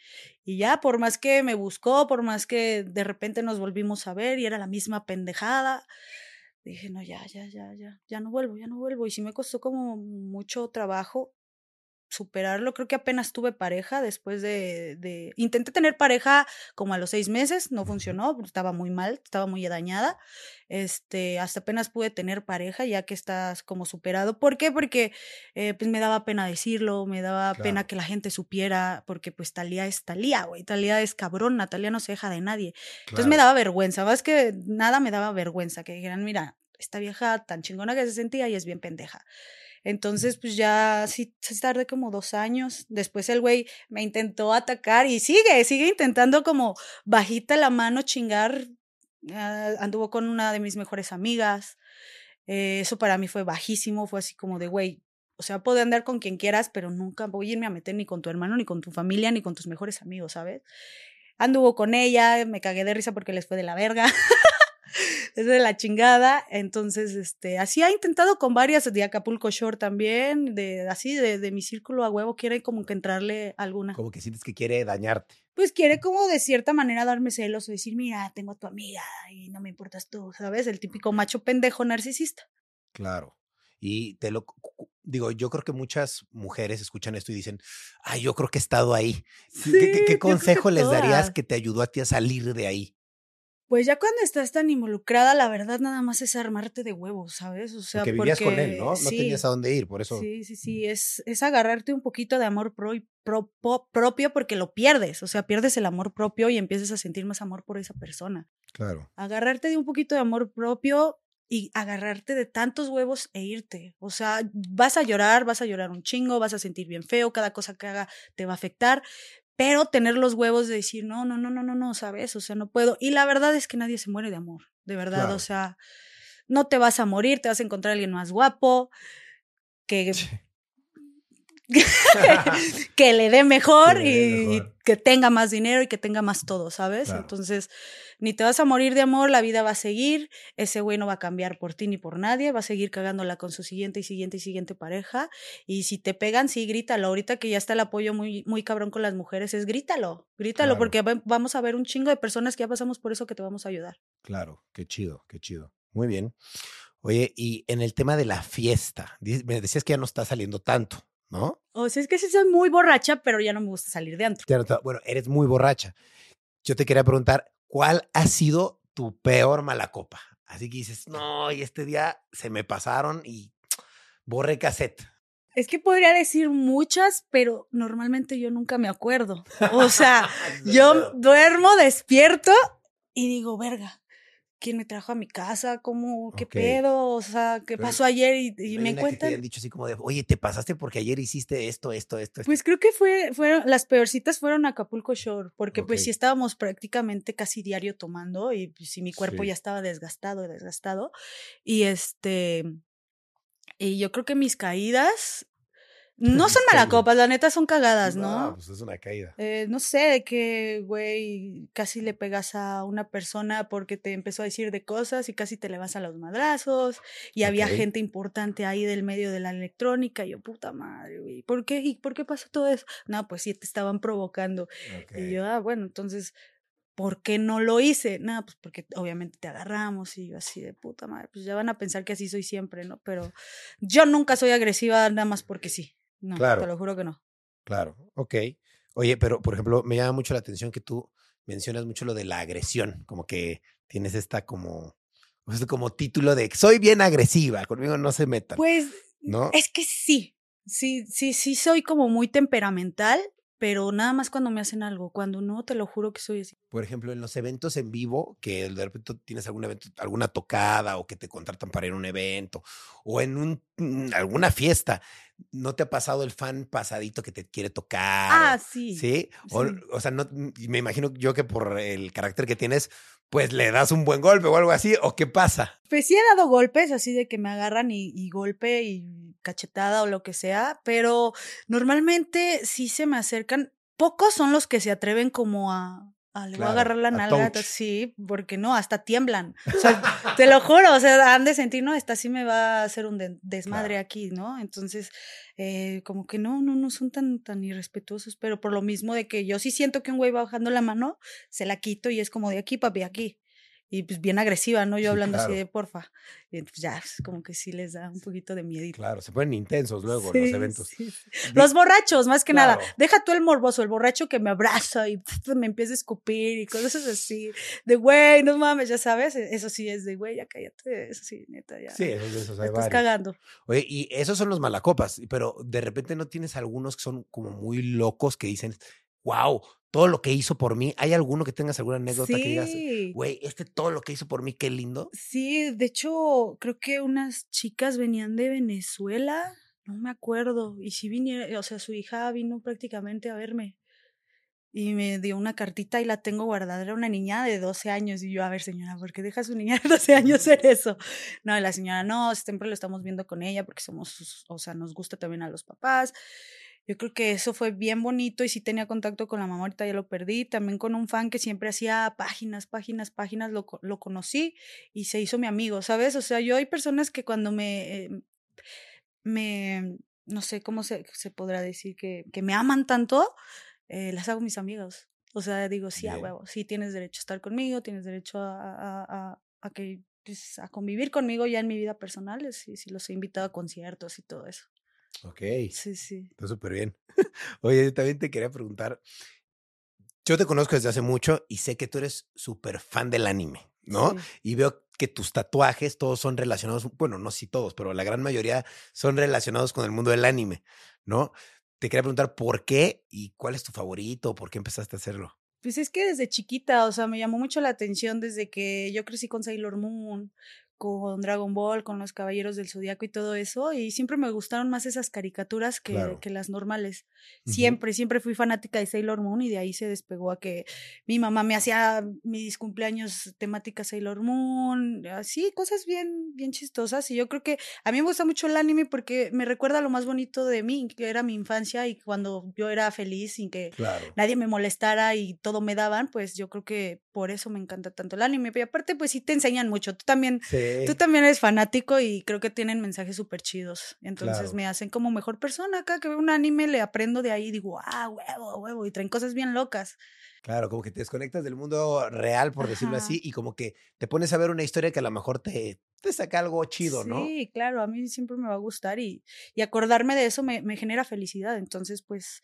Y ya, por más que me buscó, por más que de repente nos volvimos a ver y era la misma pendejada, dije, no, ya, ya, ya, ya, ya no vuelvo, ya no vuelvo. Y sí me costó como mucho trabajo superarlo. Creo que apenas tuve pareja después de, de, Intenté tener pareja como a los seis meses, no funcionó, estaba muy mal, estaba muy dañada. Este, hasta apenas pude tener pareja ya que estás como superado. ¿Por qué? Porque eh, pues me daba pena decirlo, me daba pena que la gente supiera, porque pues Talía es Talía, güey, Talía es cabrona, Talía no se deja de nadie. Entonces me daba vergüenza, más que nada me daba vergüenza, que dijeran, mira, esta vieja tan chingona que se sentía y es bien pendeja. Entonces, pues ya sí, tardé como dos años. Después el güey me intentó atacar y sigue, sigue intentando como bajita la mano chingar. Ah, anduvo con una de mis mejores amigas. Eh, eso para mí fue bajísimo, fue así como de, güey, o sea, puedo andar con quien quieras, pero nunca voy a irme a meter ni con tu hermano, ni con tu familia, ni con tus mejores amigos, ¿sabes? Anduvo con ella, me cagué de risa porque les fue de la verga. [LAUGHS] es de la chingada. Entonces, este, así ha intentado con varias de Acapulco Shore también, de así de, de mi círculo a huevo, quiere como que entrarle alguna. Como que sientes que quiere dañarte. Pues quiere como de cierta manera darme celos o decir, mira, tengo a tu amiga y no me importas tú, ¿sabes? El típico macho pendejo narcisista. Claro. Y te lo digo, yo creo que muchas mujeres escuchan esto y dicen, ay, yo creo que he estado ahí. ¿Qué, consejo les darías que te ayudó a ti a salir de ahí? Pues ya cuando estás tan involucrada, la verdad nada más es armarte de huevos, ¿sabes? O sea, porque vivías con él, ¿no? No tenías a dónde ir, por eso. Sí, sí, sí, es, es agarrarte un poquito de amor pro, propio porque lo pierdes, o sea, pierdes el amor propio y empiezas a sentir más amor por esa persona. Claro. Agarrarte de un poquito de amor propio y agarrarte de tantos huevos e irte. O sea, vas a llorar, vas a llorar un chingo, vas a sentir bien feo, cada cosa que haga te va a afectar, pero tener los huevos de decir, no, no, no, no, no, no, ¿sabes? O sea, no puedo. Y la verdad es que nadie se muere de amor, de verdad, o sea, no te vas a morir, te vas a encontrar a alguien más guapo, que... [LAUGHS] que le dé mejor, y, que tenga más dinero y que tenga más todo, ¿sabes? Entonces, ni te vas a morir de amor, la vida va a seguir, ese güey no va a cambiar por ti ni por nadie, va a seguir cagándola con su siguiente y siguiente y siguiente pareja. Y si te pegan, sí, grítalo. Ahorita que ya está el apoyo muy, muy cabrón con las mujeres, es grítalo, grítalo, porque vamos a ver un chingo de personas que ya pasamos por eso que te vamos a ayudar. Claro, qué chido, qué chido. Muy bien. Oye, y en el tema de la fiesta, me decías que ya no está saliendo tanto, ¿no? O sea, es que sí soy muy borracha, pero ya no me gusta salir de antro. Bueno, eres muy borracha. Yo te quería preguntar, ¿cuál ha sido tu peor mala copa? Así que dices, no, y este día se me pasaron y borré cassette. Es que podría decir muchas, pero normalmente yo nunca me acuerdo. O sea, [LAUGHS] yo duermo despierto y digo, verga, quién me trajo a mi casa, cómo, qué pedo, o sea, qué pasó ayer y, me encuentran. Que te dicho así como de, oye, te pasaste porque ayer hiciste esto, esto, esto. Pues creo que fue, fueron, las peorcitas fueron a Acapulco Shore, porque pues sí estábamos prácticamente casi diario tomando y pues sí mi cuerpo ya estaba desgastado, desgastado. Y este, y yo creo que mis caídas no son malacopas, la neta son cagadas, ¿no? No, pues es una caída. Eh, no sé, de que, güey, casi le pegas a una persona porque te empezó a decir de cosas y casi te le vas a los madrazos. Y había gente importante ahí del medio de la electrónica. Y yo, puta madre, güey, ¿por qué? ¿Y por qué pasó todo eso? No, pues sí, te estaban provocando. Y yo, ah, bueno, entonces, ¿por qué no lo hice? Nada, pues porque obviamente te agarramos y yo así de puta madre. Pues ya van a pensar que así soy siempre, ¿no? Pero yo nunca soy agresiva nada más porque sí. No, claro. te lo juro que no. Claro, ok. Oye, pero por ejemplo, me llama mucho la atención que tú mencionas mucho lo de la agresión, como que tienes esta como, como título de soy bien agresiva, conmigo no se metan. Pues, ¿no? Es que sí, sí, sí, sí soy como muy temperamental, pero nada más cuando me hacen algo, cuando no, te lo juro que soy así. Por ejemplo, en los eventos en vivo, que de repente tienes algún evento, alguna tocada o que te contratan para ir a un evento o en un, mm, alguna fiesta, ¿no te ha pasado el fan pasadito que te quiere tocar? Ah, sí. ¿Sí? O, o sea, no, me imagino yo que por el carácter que tienes, pues le das un buen golpe o algo así, ¿o qué pasa? Pues sí he dado golpes, así de que me agarran y, golpe y cachetada o lo que sea, pero normalmente sí se me acercan. Pocos son los que se atreven como a, le voy a agarrar la nalga, sí, porque no, hasta tiemblan. [LAUGHS] O sea, te lo juro, o sea, han de sentir, no, esta sí me va a hacer un desmadre aquí, ¿no? Entonces, eh, como que no, no, no son tan, tan irrespetuosos, pero por lo mismo de que yo sí siento que un güey va bajando la mano, se la quito y es como de aquí, papi, aquí. Y pues bien agresiva, ¿no? Yo hablando así de porfa. Y pues ya, pues, como que sí les da un poquito de miedo. Claro, se ponen intensos luego los eventos. Los borrachos, más que nada. Deja tú el morboso, el borracho que me abraza y [LAUGHS] me empieza a escupir y cosas así. De güey, no mames, ya sabes. E, eso sí es de güey, ya cállate. Eso sí, neta, ya. Sí, eso, eso hay Estás cagando. Oye, y esos son los malacopas, pero de repente no tienes algunos que son como muy locos que dicen, wow, todo lo que hizo por mí. ¿Hay alguno que tengas alguna anécdota que digas, güey, este todo lo que hizo por mí, qué lindo? Sí, de hecho, creo que unas chicas venían de Venezuela, no me acuerdo, y si vinieron, o sea, su hija vino prácticamente a verme. Y me dio una cartita y la tengo guardada. Era una niña de 12 años. Y yo, a ver, señora, ¿por qué deja a su niña de 12 años hacer eso? No, la señora, no, siempre lo estamos viendo con ella porque somos, o sea, nos gusta también a los papás. Yo creo que eso fue bien bonito y sí tenía contacto con la mamá, ahorita ya lo perdí. También con un fan que siempre hacía páginas, páginas, páginas, lo, lo conocí y se hizo mi amigo, ¿sabes? O sea, yo hay personas que cuando me, em, me no sé cómo se, se podrá decir, que, que me aman tanto, eh, las hago mis amigos. O sea, digo, sí, a huevo, sí tienes derecho a estar conmigo, tienes derecho a, a, a, a que, pues, a convivir conmigo ya en mi vida personal, si, si los he invitado a conciertos y todo eso. Ok. Sí, sí. Está súper bien. [LAUGHS] Oye, también te quería preguntar. Yo te conozco desde hace mucho y sé que tú eres súper fan del anime, ¿no? Y veo que tus tatuajes todos son relacionados, bueno, no si todos, pero la gran mayoría son relacionados con el mundo del anime, ¿no? Te quería preguntar por qué y cuál es tu favorito, por qué empezaste a hacerlo. Pues es que desde chiquita, o sea, me llamó mucho la atención desde que yo crecí con Sailor Moon, con Dragon Ball, con los Caballeros del Zodiaco y todo eso, y siempre me gustaron más esas caricaturas que, que las normales. Siempre, siempre fui fanática de Sailor Moon y de ahí se despegó a que mi mamá me hacía mis cumpleaños temática Sailor Moon, así, cosas bien, bien chistosas. Y yo creo que a mí me gusta mucho el anime porque me recuerda lo más bonito de mí, que era mi infancia y cuando yo era feliz sin que nadie me molestara y todo me daban, pues yo creo que por eso me encanta tanto el anime. Y aparte, pues sí te enseñan mucho. Tú también. Tú también eres fanático y creo que tienen mensajes súper chidos. Entonces me hacen como mejor persona. Acá que veo un anime, le aprendo de ahí y digo, ah, huevo, huevo. Y traen cosas bien locas. Claro, como que te desconectas del mundo real, por decirlo así, y como que te pones a ver una historia que a lo mejor te, te saca algo chido, ¿no? Sí, claro, a mí siempre me va a gustar y, y acordarme de eso me, me genera felicidad. Entonces, pues,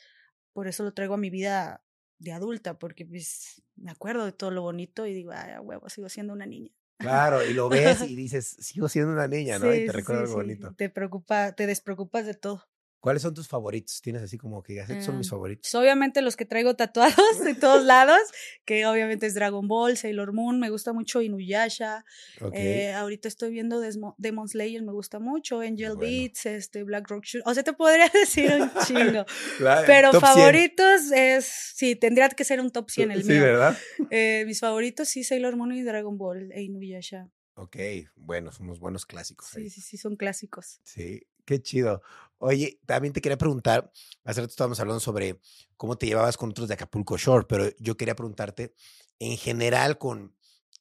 por eso lo traigo a mi vida de adulta, porque pues me acuerdo de todo lo bonito y digo, ay, huevo, sigo siendo una niña. Claro, y lo ves y [LAUGHS] dices, sigo siendo una niña, ¿no? y te recuerda algo bonito. Te preocupa, te despreocupas de todo. ¿Cuáles son tus favoritos? ¿Tienes así como que estos son mis em, favoritos? Pues, obviamente los que traigo tatuados de todos [LAUGHS] lados, que obviamente es Dragon Ball, Sailor Moon, me gusta mucho Inuyasha. Eh, ahorita estoy viendo Demon Slayer, me gusta mucho, Angel Beats, este, Black Rock Shoot. O sea, te podría [LAUGHS] decir un chingo. [LAUGHS] Pero favoritos es, sí, tendría que ser un top 100 el mío. Sí, ¿verdad? Eh, mis favoritos sí, Sailor Moon y Dragon Ball e Inuyasha. Ok, bueno, son unos buenos clásicos. Sí, sí, sí, son clásicos. Sí, qué chido. Oye, también te quería preguntar, hace rato estábamos hablando sobre cómo te llevabas con otros de Acapulco Shore, pero yo quería preguntarte, en general, con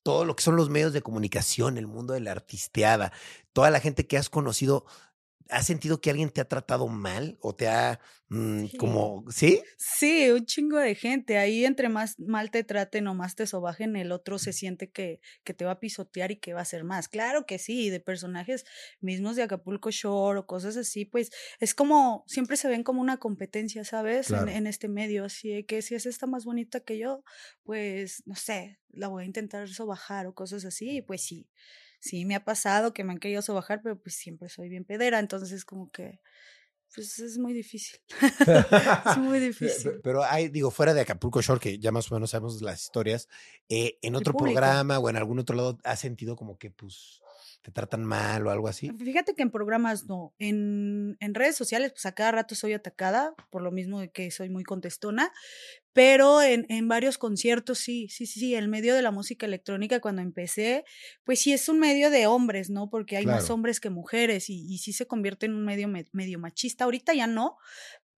todo lo que son los medios de comunicación, el mundo de la artisteada, toda la gente que has conocido, ¿Has sentido que alguien te ha tratado mal o te ha mm, como, ¿sí? Sí, un chingo de gente. Ahí entre más mal te traten o más te sobajen, el otro se siente que, que te va a pisotear y que va a ser más. Claro que sí, de personajes mismos de Acapulco Shore o cosas así, pues es como, siempre se ven como una competencia, ¿sabes? En, en, este medio. Así que si es esta más bonita que yo, pues, no sé, la voy a intentar sobajar o cosas así, pues sí sí me ha pasado que me han querido sobajar, pero pues siempre soy bien pedera, entonces como que pues es muy difícil. [LAUGHS] es muy [LAUGHS] difícil. Pero hay, digo, fuera de Acapulco Shore, que ya más o menos sabemos las historias, eh, en otro programa o en algún otro lado, ¿has sentido como que pues te tratan mal o algo así? Fíjate que en programas no. En, en redes sociales, pues a cada rato soy atacada, por lo mismo de que soy muy contestona, pero en, en varios conciertos sí, sí, sí, sí, el medio de la música electrónica cuando empecé, pues sí es un medio de hombres, ¿no? Porque hay más hombres que mujeres y, y sí se convierte en un medio medio machista. Ahorita ya no,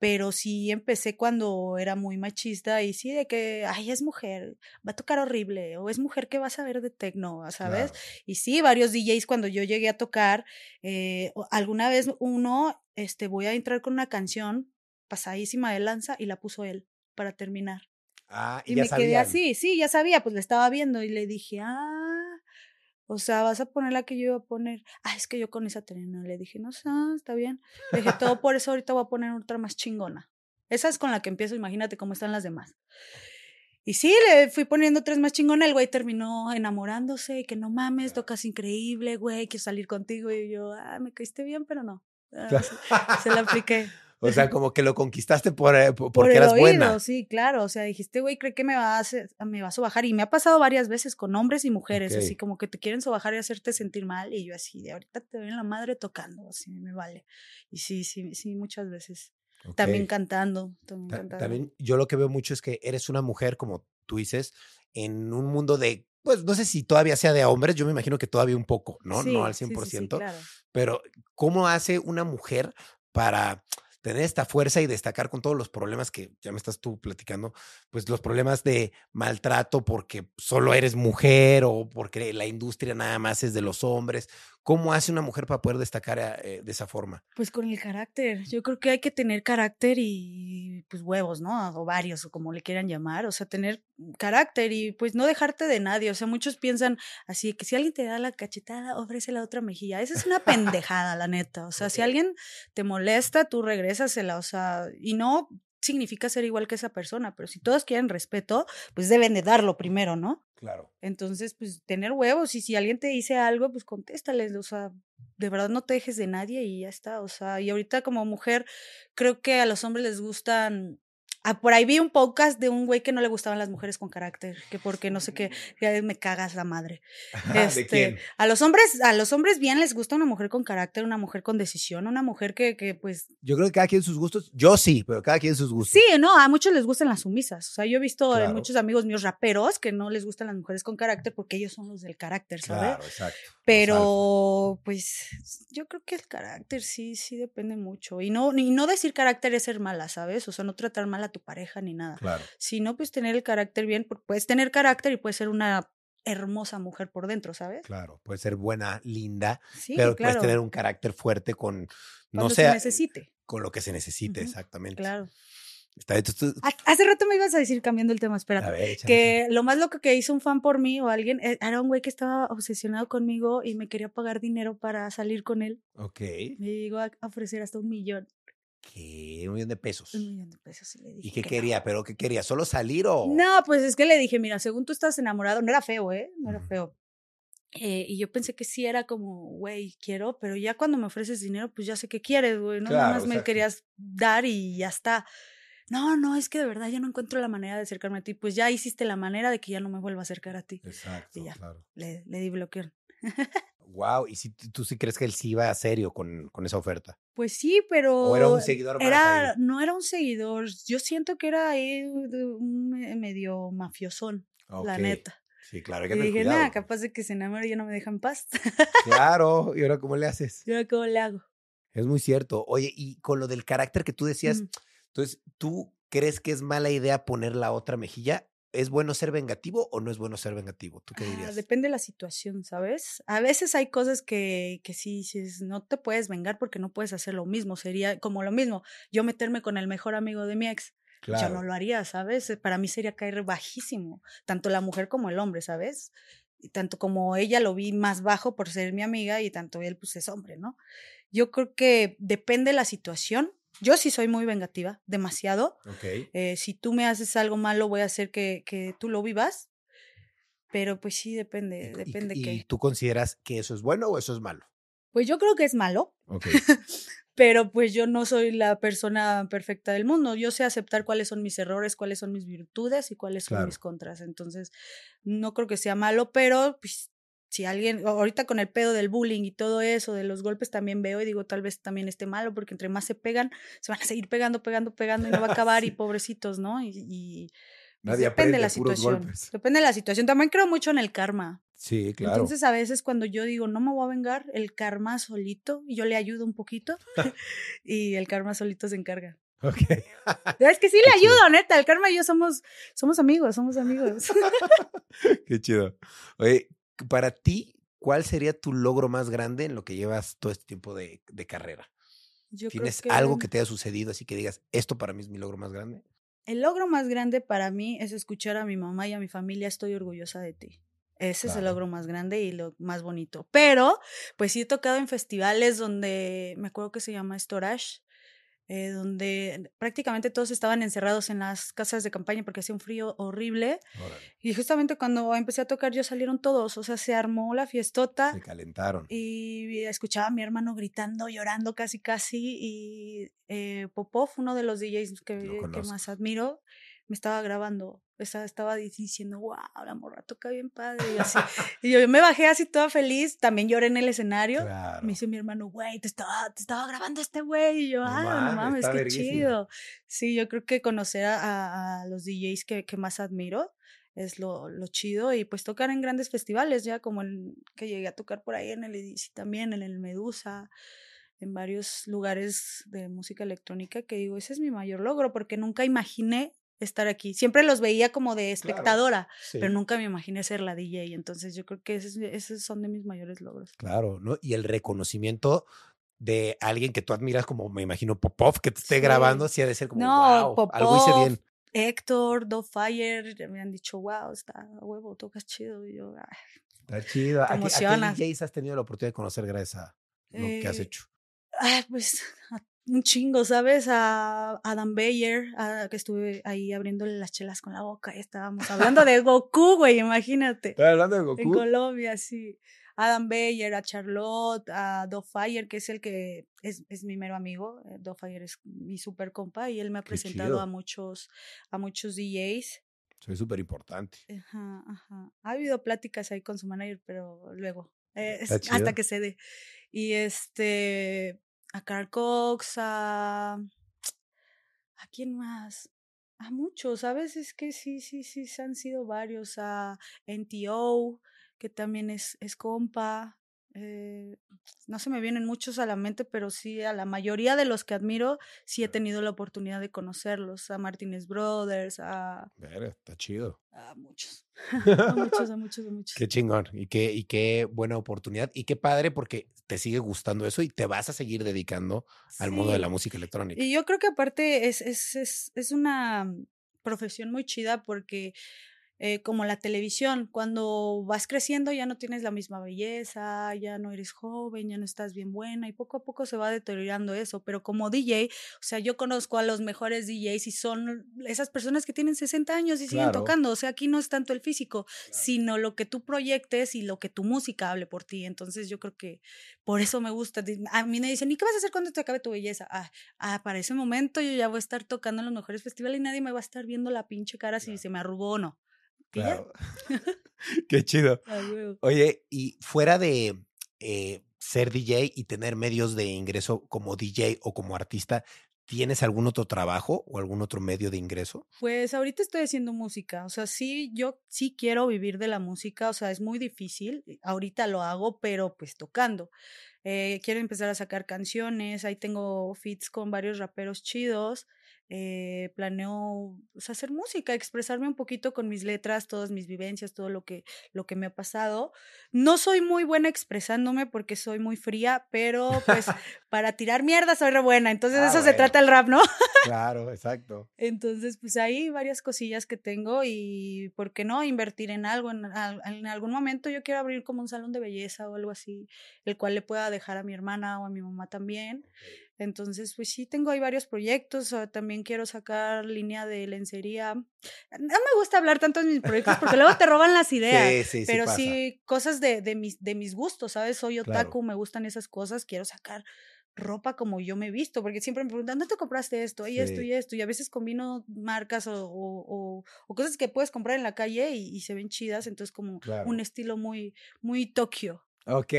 pero sí empecé cuando era muy machista y sí de que, ay, es mujer, va a tocar horrible, o es mujer que va a saber de tecno, ¿sabes? Y sí, varios DJs cuando yo llegué a tocar, eh, alguna vez uno, este, voy a entrar con una canción pasadísima de lanza y la puso él para terminar. Ah, y, y me quedé así, sí, ya sabía, pues le estaba viendo y le dije, ah, O sea, vas a poner la que yo iba a poner. Ah, es que yo con esa tenía, no le dije, no sé, ah, está bien. Le dije, todo por eso ahorita voy a poner otra más chingona. Esa es con la que empiezo, imagínate cómo están las demás. Y sí, le fui poniendo tres más chingona, el güey terminó enamorándose y que no mames, tocas increíble, güey, quiero salir contigo. Y yo, ah, me caíste bien, pero no. Ah, se, la apliqué. O sea, como que lo conquistaste por, eh, porque eras buena. Sí, claro. O sea, dijiste, güey, cree que me vas, a, me vas a bajar. Y me ha pasado varias veces con hombres y mujeres, así como que te quieren sobajar y hacerte sentir mal. Y yo así, de ahorita te doy en la madre tocando, así me vale. Y sí, sí, sí, muchas veces. También cantando. También, yo lo que veo mucho es que eres una mujer, como tú dices, en un mundo de, pues no sé si todavía sea de hombres, yo me imagino que todavía un poco, ¿no? no al 100%. Pero ¿cómo hace una mujer para tener esta fuerza y destacar con todos los problemas que ya me estás tú platicando, pues los problemas de maltrato porque solo eres mujer o porque la industria nada más es de los hombres. ¿Cómo hace una mujer para poder destacar eh, de esa forma? Pues con el carácter. Yo creo que hay que tener carácter y pues huevos, ¿no? O varios, o como le quieran llamar. O sea, tener carácter y pues no dejarte de nadie. O sea, muchos piensan así que si alguien te da la cachetada, ofrece la otra mejilla. Esa es una [LAUGHS] pendejada, la neta. O sea, si alguien te molesta, tú regrésasela. O sea, y no significa ser igual que esa persona, pero si todos quieren respeto, pues deben de darlo primero, ¿no? Claro. Entonces, pues tener huevos y si alguien te dice algo, pues contéstales, o sea, de verdad no te dejes de nadie y ya está, o sea, y ahorita como mujer creo que a los hombres les gustan Ah, por ahí vi un podcast de un güey que no le gustaban las mujeres con carácter, que porque no sé qué, me cagas la madre. Este, A los hombres, a los hombres bien les gusta una mujer con carácter, una mujer con decisión, una mujer que, que pues. Yo creo que cada quien sus gustos, yo sí, pero cada quien sus gustos. Sí, no, a muchos les gustan las sumisas. O sea, yo he visto a muchos amigos míos raperos que no les gustan las mujeres con carácter porque ellos son los del carácter, ¿sabes? Claro, exacto. Pero, pues, yo creo que el carácter sí, sí depende mucho. Y no, y no decir carácter es ser mala, ¿sabes? O sea, no tratar mal a tu pareja ni nada. Claro. Sino pues tener el carácter bien, puedes tener carácter y puedes ser una hermosa mujer por dentro, ¿sabes? Claro, puede ser buena, linda, pero puedes tener un carácter fuerte con, no sé, se necesite. Con lo que se necesite, exactamente. Claro. Está, Hace rato me ibas a decir, cambiando el tema, espérate, que lo más loco que hizo un fan por mí o alguien, eh, era un güey que estaba obsesionado conmigo y me quería pagar dinero para salir con él. Ok. Me llegó a ofrecer hasta un millón. ¿Qué? Un millón de pesos. Un millón de pesos, y le dije. ¿Y qué quería? ¿Pero qué quería? ¿Solo salir o...? No, pues es que le dije, mira, según tú estás enamorado, no era feo, ¿eh? No era feo. Eh, y yo pensé que sí era como, güey, quiero, pero ya cuando me ofreces dinero, pues ya sé qué quieres, güey, ¿no? Nada más me querías dar y ya está. No, no, es que de verdad ya no encuentro la manera de acercarme a ti. Pues ya hiciste la manera de que ya no me vuelva a acercar a ti. Exacto, ya, claro. Le, le di bloqueo. [LAUGHS] Wow, ¿y si tú sí crees que él sí iba a serio con, con esa oferta? Pues sí, pero. ¿O era un seguidor más era, No era un seguidor. Yo siento que era ahí un medio mafiosón, la neta. Sí, claro, hay que y dije, nada, capaz de que se enamore y ya no me deja en paz. Claro, ¿y ahora cómo le haces? [LAUGHS] ¿Y ahora cómo le hago? Es muy cierto. Oye, y con lo del carácter que tú decías, entonces, ¿tú crees que es mala idea poner la otra mejilla? ¿Es bueno ser vengativo o no es bueno ser vengativo? ¿Tú qué ah, dirías? depende de la situación, ¿sabes? A veces hay cosas que, que sí, sí, no te puedes vengar porque no puedes hacer lo mismo. Sería como lo mismo, yo meterme con el mejor amigo de mi ex. Yo no lo haría, ¿sabes? Para mí sería caer bajísimo, tanto la mujer como el hombre, ¿sabes? Y tanto como ella lo vi más bajo por ser mi amiga y tanto él pues es hombre, ¿no? Yo creo que depende de la situación yo sí soy muy vengativa, demasiado. Eh, si tú me haces algo malo, voy a hacer que, que tú lo vivas. Pero pues sí, depende, depende ¿Y, qué. ¿Y tú consideras que eso es bueno o eso es malo? Pues yo creo que es malo. [LAUGHS] pero pues yo no soy la persona perfecta del mundo. Yo sé aceptar cuáles son mis errores, cuáles son mis virtudes y cuáles son mis contras. Entonces, no creo que sea malo, pero pues si alguien, ahorita con el pedo del bullying y todo eso, de los golpes también veo y digo, tal vez también esté malo, porque entre más se pegan, se van a seguir pegando, pegando, pegando y no va a [LAUGHS] acabar y pobrecitos, ¿no? Y, pues, depende de la situación. Depende de la situación. También creo mucho en el karma. Sí, claro. Entonces a veces cuando yo digo, no me voy a vengar, el karma solito, y yo le ayudo un poquito, [LAUGHS] [LAUGHS] y el karma solito se encarga. Ok. es que sí le ayudo, neta. El karma y yo somos, somos amigos, somos amigos. Qué chido. Oye, para ti, ¿cuál sería tu logro más grande en lo que llevas todo este tiempo de, carrera? ¿Tienes algo que te haya sucedido así que digas, esto para mí es mi logro más grande? El logro más grande para mí es escuchar a mi mamá y a mi familia, estoy orgullosa de ti. Ese es el logro más grande y lo más bonito. Pero, pues sí he tocado en festivales donde me acuerdo que se llama Storage, eh, donde prácticamente todos estaban encerrados en las casas de campaña porque hacía un frío horrible. Y justamente cuando empecé a tocar, yo salieron todos, o sea, se armó la fiestota. Se calentaron. Y escuchaba a mi hermano gritando, llorando casi, casi. Y eh, Popov, uno de los DJs que, que más admiro, me estaba grabando estaba diciendo, wow, la morra toca bien padre. Y, así. y yo me bajé así toda feliz, también lloré en el escenario. Me dice mi hermano, güey, te estaba, te estaba grabando este güey. Y yo, ah, no mames, qué chido. Sí, yo creo que conocer a, a los DJs que, que, más admiro es lo, lo, chido. Y pues tocar en grandes festivales, ya como el que llegué a tocar por ahí en el EDC también, en el Medusa en varios lugares de música electrónica que digo, ese es mi mayor logro porque nunca imaginé estar aquí. Siempre los veía como de espectadora, pero nunca me imaginé ser la DJ. Entonces yo creo que esos, son de mis mayores logros. Claro, ¿no? Y el reconocimiento de alguien que tú admiras, como me imagino Popov, que te esté grabando, sí ha de ser como, no, wow, algo hice bien. Héctor, Fire, me han dicho, wow, está huevo, tocas chido. Y yo, está chido. ¿A, qué, DJs has tenido la oportunidad de conocer gracias a lo que has eh, hecho? pues [LAUGHS] a un chingo, ¿sabes? A Adam Bayer, que estuve ahí abriéndole las chelas con la boca y estábamos hablando de Goku, güey, imagínate. ¿Estás hablando de Goku? En Colombia, sí. Adam Bayer, a Charlotte, a Fire, que es el que es, es mi mero amigo. Eh, Fire es mi super compa y él me ha presentado a muchos, a muchos DJs. Soy súper importante. Ajá, ajá. Ha habido pláticas ahí con su manager, pero luego, eh, hasta que se dé. Y este, a Carl Cox, a... ¿A quién más? A muchos, ¿sabes? Es que sí, sí, sí, han sido varios. A NTO, que también es, es compa. Eh, no se me vienen muchos a la mente, pero sí a la mayoría de los que admiro, sí he tenido la oportunidad de conocerlos. A Martínez Brothers, a... Ver, está chido. A muchos. [LAUGHS] a muchos, a [LAUGHS] muchos, a muchos. Qué chingón. Y qué, y qué buena oportunidad. Y qué padre porque te sigue gustando eso y te vas a seguir dedicando al mundo de la música electrónica. Y yo creo que aparte es, es, es, es una profesión muy chida porque eh, como la televisión, cuando vas creciendo ya no tienes la misma belleza, ya no eres joven, ya no estás bien buena y poco a poco se va deteriorando eso, pero como DJ, o sea, yo conozco a los mejores DJs y son esas personas que tienen 60 años y siguen tocando, o sea, aquí no es tanto el físico, sino lo que tú proyectes y lo que tu música hable por ti, entonces yo creo que por eso me gusta, a mí me dicen, ¿y qué vas a hacer cuando te acabe tu belleza? Ah, ah para ese momento yo ya voy a estar tocando en los mejores festivales y nadie me va a estar viendo la pinche cara si se me arrugó o no. Claro. [LAUGHS] Qué chido. Oye, y fuera de eh, ser DJ y tener medios de ingreso como DJ o como artista, ¿Tienes algún otro trabajo o algún otro medio de ingreso? Pues ahorita estoy haciendo música, o sea, sí, yo sí quiero vivir de la música, o sea, es muy difícil, ahorita lo hago, pero pues tocando. Eh, quiero empezar a sacar canciones, ahí tengo feats con varios raperos chidos, eh, planeo pues, hacer música, expresarme un poquito con mis letras, todas mis vivencias, todo lo que, lo que me ha pasado. No soy muy buena expresándome porque soy muy fría, pero pues [LAUGHS] para tirar mierda soy re buena, entonces ah, eso se trata el rap, ¿no? claro, exacto. [LAUGHS] Entonces, pues hay varias cosillas que tengo y, ¿por qué no? Invertir en algo. En, en algún momento yo quiero abrir como un salón de belleza o algo así, el cual le pueda dejar a mi hermana o a mi mamá también. Entonces, pues sí, tengo ahí varios proyectos. también quiero sacar línea de lencería. No me gusta hablar tanto de mis proyectos porque luego te roban las [LAUGHS] ideas. Sí, sí, pero sí, cosas de, de, mis, de mis gustos, ¿sabes? Soy otaku, me gustan esas cosas. Quiero sacar ropa como yo me he visto, porque siempre me preguntan, ¿dónde te compraste esto? Y esto y esto. Y a veces combino marcas o, o, o, cosas que puedes comprar en la calle y, se ven chidas. Entonces, como un estilo muy, muy Tokio. Ok,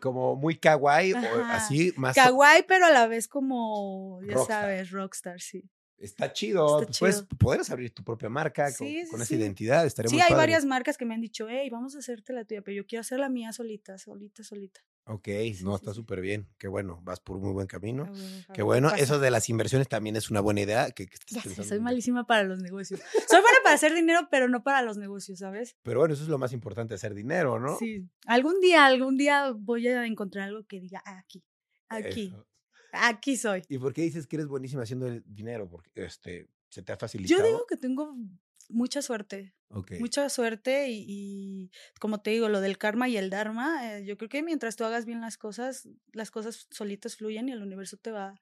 como muy kawaii, o así más. Kawaii, pero a la vez como, ya sabes, rockstar, sí. Está chido. Pues podrás abrir tu propia marca con, esa identidad. Estaría sí, hay varias marcas que me han dicho, hey, vamos a hacerte la tuya, pero yo quiero hacer la mía solita, solita, solita. Ok, no, está súper bien. Qué bueno, vas por un muy buen camino. Qué bueno, eso de las inversiones también es una buena idea. Que, soy malísima para los negocios. soy buena para hacer dinero, pero no para los negocios, ¿sabes? Pero bueno, eso es lo más importante, hacer dinero, ¿no? Sí. Algún día, algún día voy a encontrar algo que diga, ah, aquí, aquí, aquí soy. ¿Y por qué dices que eres buenísima haciendo el dinero? Porque este, se te ha facilitado. Yo digo que tengo mucha suerte. Mucha suerte y, como te digo, lo del karma y el dharma, eh, yo creo que mientras tú hagas bien las cosas, las cosas solitas fluyen y el universo te va,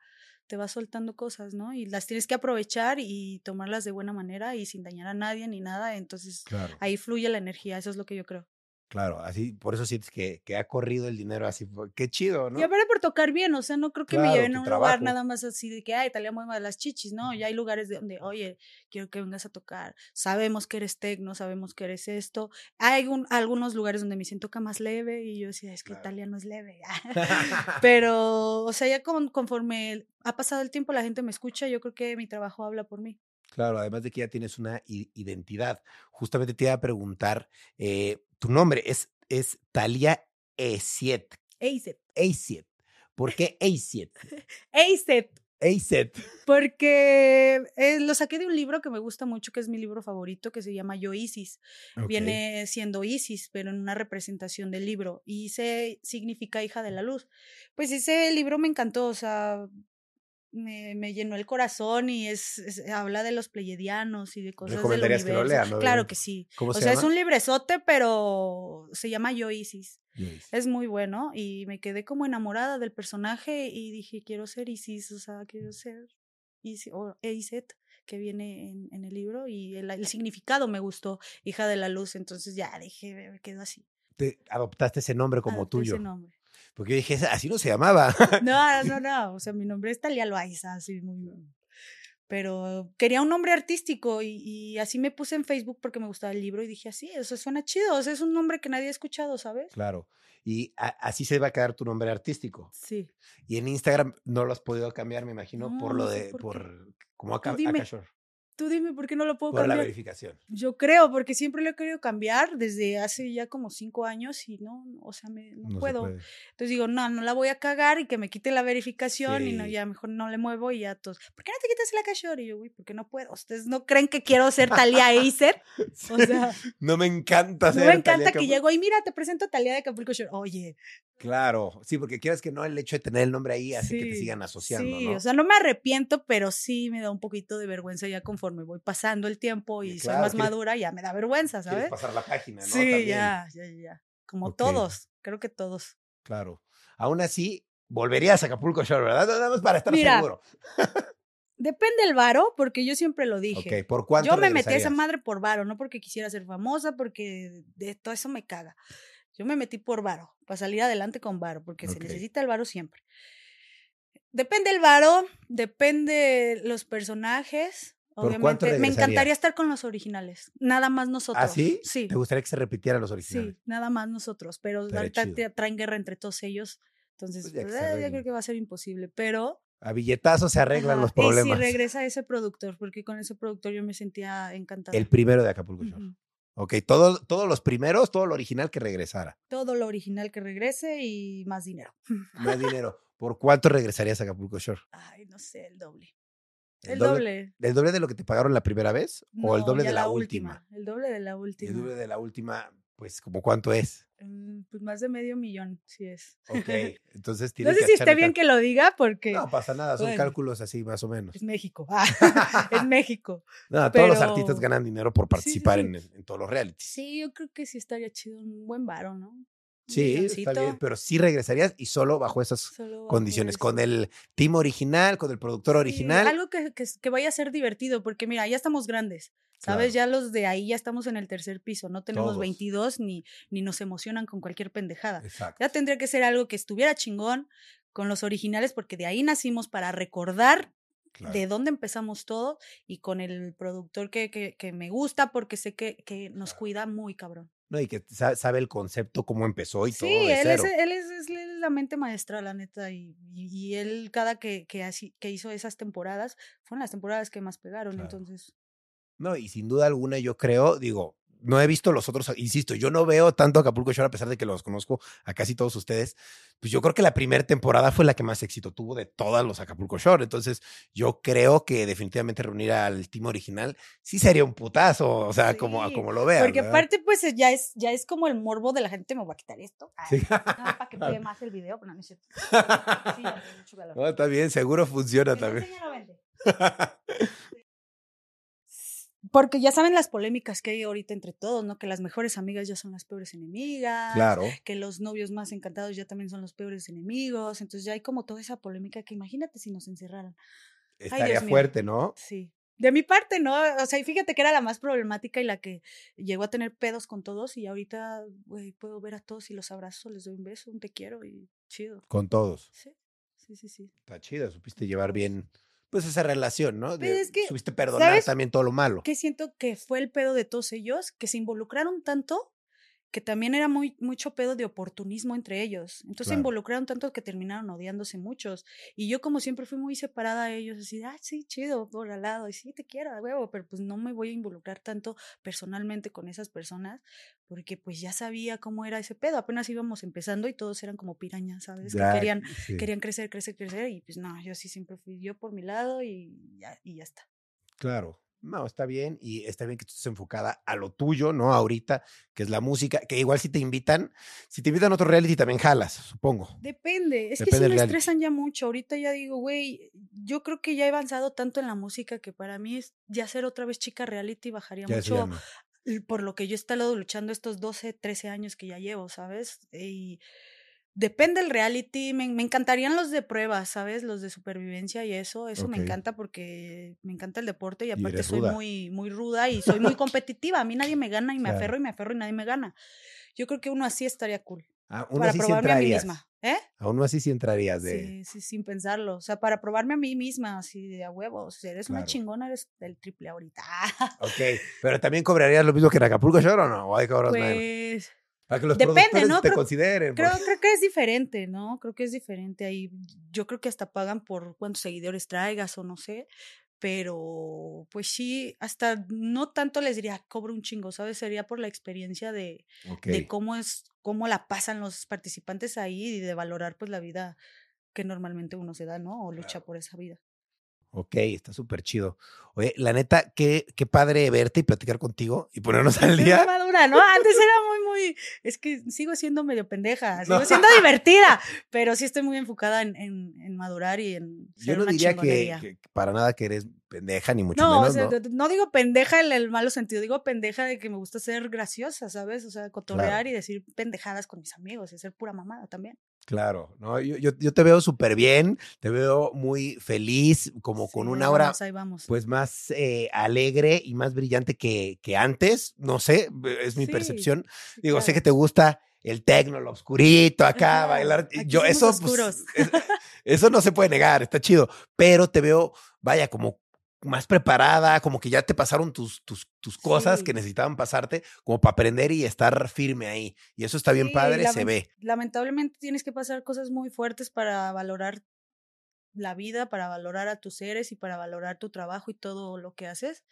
te va soltando cosas, ¿no? Y las tienes que aprovechar y tomarlas de buena manera y sin dañar a nadie ni nada, entonces ahí fluye la energía, eso es lo que yo creo. Claro, así, por eso sientes que, que, ha corrido el dinero así, qué chido, ¿no? Y aparte por tocar bien, o sea, no creo que me lleven a un lugar nada más así de que, ay, Italia mueve las chichis, ¿no? Ya hay lugares de donde, oye, quiero que vengas a tocar, sabemos que eres tecno, sabemos que eres esto. Hay algunos lugares donde me siento que más leve y yo decía, es que Italia no es leve. [LAUGHS] [LAUGHS] Pero, o sea, ya conforme ha pasado el tiempo, la gente me escucha, yo creo que mi trabajo habla por mí. Claro, además de que ya tienes una identidad. Justamente te iba a preguntar, eh, tu nombre es, es Talia Esiet. Eiset. Eiset. ¿Por qué Eiset? Eiset. Eiset. Porque eh, lo saqué de un libro que me gusta mucho, que es mi libro favorito, que se llama Yo Isis. Viene siendo Isis, pero en una representación del libro. Y se significa hija de la luz. Pues ese libro me encantó, o sea, me, me, llenó el corazón y es, habla de los pleyedianos y de cosas del universo. Que lo lea, ¿no? Claro que sí. o sea, es un librezote, pero se llama Yo Isis. Es muy bueno y me quedé como enamorada del personaje y dije, quiero ser Isis, o sea, quiero ser Isis, o Eiset, que viene en, en el libro y el, el, significado me gustó, hija de la luz, entonces ya dije, me quedo así. Te adoptaste ese nombre como Adopté tuyo. Ese nombre. Porque yo dije, así no se llamaba. [LAUGHS] No, no, no. O sea, mi nombre es Talia Loaiza, así muy. Pero quería un nombre artístico y, así me puse en Facebook porque me gustaba el libro y dije así, eso suena chido. O sea, es un nombre que nadie ha escuchado, ¿sabes? Claro. Y así se va a quedar tu nombre artístico. Sí. Y en Instagram no lo has podido cambiar, me imagino, por lo de. por, como acá, Tú dime por qué no lo puedo cambiar. Por la verificación. Yo creo, porque siempre lo he querido cambiar desde hace ya como cinco años y no, o sea, me, no, puedo. Entonces digo, no, no la voy a cagar y que me quite la verificación y no, ya mejor no le muevo y ya todos, ¿por qué no te quitas la cachor? Y yo, güey, ¿por qué no puedo? ¿Ustedes no creen que quiero ser Talia Eiser? [LAUGHS] O sea. no me encanta ser No me encanta que llego y mira, te presento a Talia de Capulco Shore. Oye. Claro, sí, porque quieras que no, el hecho de tener el nombre ahí hace que te sigan asociando. Sí, o sea, no me arrepiento, pero sí me da un poquito de vergüenza ya conforme voy pasando el tiempo y soy más madura, ya me da vergüenza, ¿sabes? pasar la página, ¿no? Sí, ya, ya, ya. Como todos, creo que todos. Claro. Aún así, volverías a Acapulco Shore, ¿verdad? Nada más para estar seguro. Depende el varo, porque yo siempre lo dije. Ok, ¿por cuánto Yo me metí a esa madre por varo, no porque quisiera ser famosa, porque de todo eso me caga. Yo me metí por varo, para salir adelante con varo, porque se necesita el varo siempre. Depende el varo, depende los personajes, Obviamente, me encantaría estar con los originales, nada más ¿Ah, nosotros. ¿Ah, sí? Sí. ¿Te gustaría que se repitieran los originales? Sí, nada más nosotros, pero ahorita traen guerra entre todos ellos, entonces pues, pues, eh, yo creo que va a ser imposible, pero... A billetazos se arreglan los problemas. Y si regresa ese productor, porque con ese productor yo me sentía encantada. El primero de Acapulco Shore. Ok, todo, todos los primeros, todo lo original que regresara. Todo lo original que regrese y más dinero. Más dinero. ¿Por cuánto regresarías a Acapulco Shore? Ay, no sé, el doble. El, doble, ¿El doble de lo que te pagaron la primera vez? ¿O el doble de la, última? El doble de la última. El doble de la última, pues, ¿como cuánto es? Mm, pues más de medio millón, sí es. Ok, [LAUGHS] entonces tienes No sé si esté bien que lo diga porque... No pasa nada, son cálculos así más o menos. Es México, [LAUGHS] es [LAUGHS] México. No, todos los artistas ganan dinero por participar En, en, todos los realities. Sí, yo creo que sí estaría chido, un buen varo, ¿no? Sí, está bien, pero sí regresarías y solo bajo esas condiciones, con el team original, con el productor original. algo que, que, vaya a ser divertido, porque mira, ya estamos grandes, ¿sabes? Ya los de ahí ya estamos en el tercer piso, no tenemos 22 ni, ni nos emocionan con cualquier pendejada. Ya tendría que ser algo que estuviera chingón con los originales, porque de ahí nacimos para recordar de dónde empezamos todo y con el productor que, que, que me gusta porque sé que, que nos cuida muy cabrón. No, y que sabe el concepto, cómo empezó y todo. Sí, él, Es, él es, la mente maestra, la neta. Y, y, él, cada que, que, así, que hizo esas temporadas, fueron las temporadas que más pegaron. Entonces. No, y sin duda alguna, yo creo, digo, no he visto los otros, insisto, yo no veo tanto Acapulco Shore a pesar de que los conozco a casi todos ustedes. Pues yo creo que la primera temporada fue la que más éxito tuvo de todas los Acapulco Shore. Entonces, yo creo que definitivamente reunir al team original sí sería un putazo, o sea, como, como lo vean. Porque aparte, pues ya es, ya es como el morbo de la gente, me voy a quitar esto. para que pegue [LAUGHS] más el video, pero no es cierto. Sí, [LAUGHS] mucho No, está bien, seguro funciona también. [LAUGHS] porque ya saben las polémicas que hay ahorita entre todos, ¿no? Que las mejores amigas ya son las peores enemigas. Claro. Que los novios más encantados ya también son los peores enemigos. Entonces ya hay como toda esa polémica que imagínate si nos encerraran. Estaría fuerte, ¿no? Sí. De mi parte, ¿no? O sea, y fíjate que era la más problemática y la que llegó a tener pedos con todos y ahorita, güey, puedo ver a todos y los abrazo, les doy un beso, un te quiero y chido. Con todos. Sí, sí, sí, sí. Está chido, supiste llevar bien, pues, esa relación, ¿no? Pues, es que, supiste perdonar también todo lo malo. Que siento que fue el pedo de todos ellos, que se involucraron tanto que también era muy, mucho pedo de oportunismo entre ellos. Entonces se involucraron tanto que terminaron odiándose muchos. Y yo como siempre fui muy separada de ellos, así, ah, sí, chido, por al lado, y sí, te quiero, a huevo, pero pues no me voy a involucrar tanto personalmente con esas personas, porque pues ya sabía cómo era ese pedo. Apenas íbamos empezando y todos eran como pirañas, ¿sabes? que querían, querían crecer, crecer, crecer, y pues no, yo sí siempre fui yo por mi lado y ya, y ya está. Claro, no, está bien y está bien que tú estés enfocada a lo tuyo, ¿no? Ahorita, que es la música, que igual si te invitan, si te invitan a otro reality también jalas, supongo. Depende, es que si me estresan ya mucho. Ahorita ya digo, güey, yo creo que ya he avanzado tanto en la música que para mí es ya ser otra vez chica reality bajaría mucho por lo que yo he estado luchando estos 12, 13 años que ya llevo, ¿sabes? Y Depende del reality, me, encantarían los de pruebas, ¿sabes? Los de supervivencia y eso, eso me encanta porque me encanta el deporte y aparte soy muy, muy ruda y soy muy [LAUGHS] competitiva. A mí nadie me gana y me aferro y me aferro y nadie me gana. Yo creo que uno así estaría cool. Ah, para probarme a mí misma. ¿Eh? A uno así sí entrarías de. Sí, sí, sin pensarlo. O sea, para probarme a mí misma, así de a huevos. Si eres una chingona, eres del triple ahorita. ok, pero también cobrarías lo mismo que en Acapulco Shore o no? ¿O hay pues. Para que los Depende, ¿no? te consideren. Creo, creo, que es diferente, ¿no? Creo que es diferente ahí. Yo creo que hasta pagan por cuántos seguidores traigas o no sé. Pero, pues sí, hasta no tanto les diría, cobro un chingo, ¿sabes? Sería por la experiencia de, de cómo es, cómo la pasan los participantes ahí y de valorar pues la vida que normalmente uno se da, ¿no? O lucha por esa vida. Ok, está súper chido. Oye, la neta, qué, qué padre verte y platicar contigo y ponernos al día. madura, ¿no? Antes era muy, muy. Es que sigo siendo medio pendeja, [LAUGHS] sigo siendo divertida, pero sí estoy muy enfocada en, en, madurar y en. Ser Yo no diría que, para nada que eres pendeja, ni mucho menos. ¿no? no digo pendeja en el malo sentido, digo pendeja de que me gusta ser graciosa, ¿sabes? O sea, cotorrear y decir pendejadas con mis amigos y ser pura mamada también. Claro, ¿no? Yo, yo, te veo súper bien, te veo muy feliz, como con una aura pues más eh, alegre y más brillante que, que, antes, no sé, es mi percepción. Digo, sé que te gusta el tecno, lo oscurito, acá, [LAUGHS] bailar. yo, eso, pues, eso no se puede negar, está chido, pero te veo, vaya, como más preparada, como que ya te pasaron tus, tus, tus cosas que necesitaban pasarte, como para aprender y estar firme ahí. Y eso está bien padre, se ve. Lamentablemente tienes que pasar cosas muy fuertes para valorar la vida, para valorar a tus seres y para valorar tu trabajo y todo lo que haces.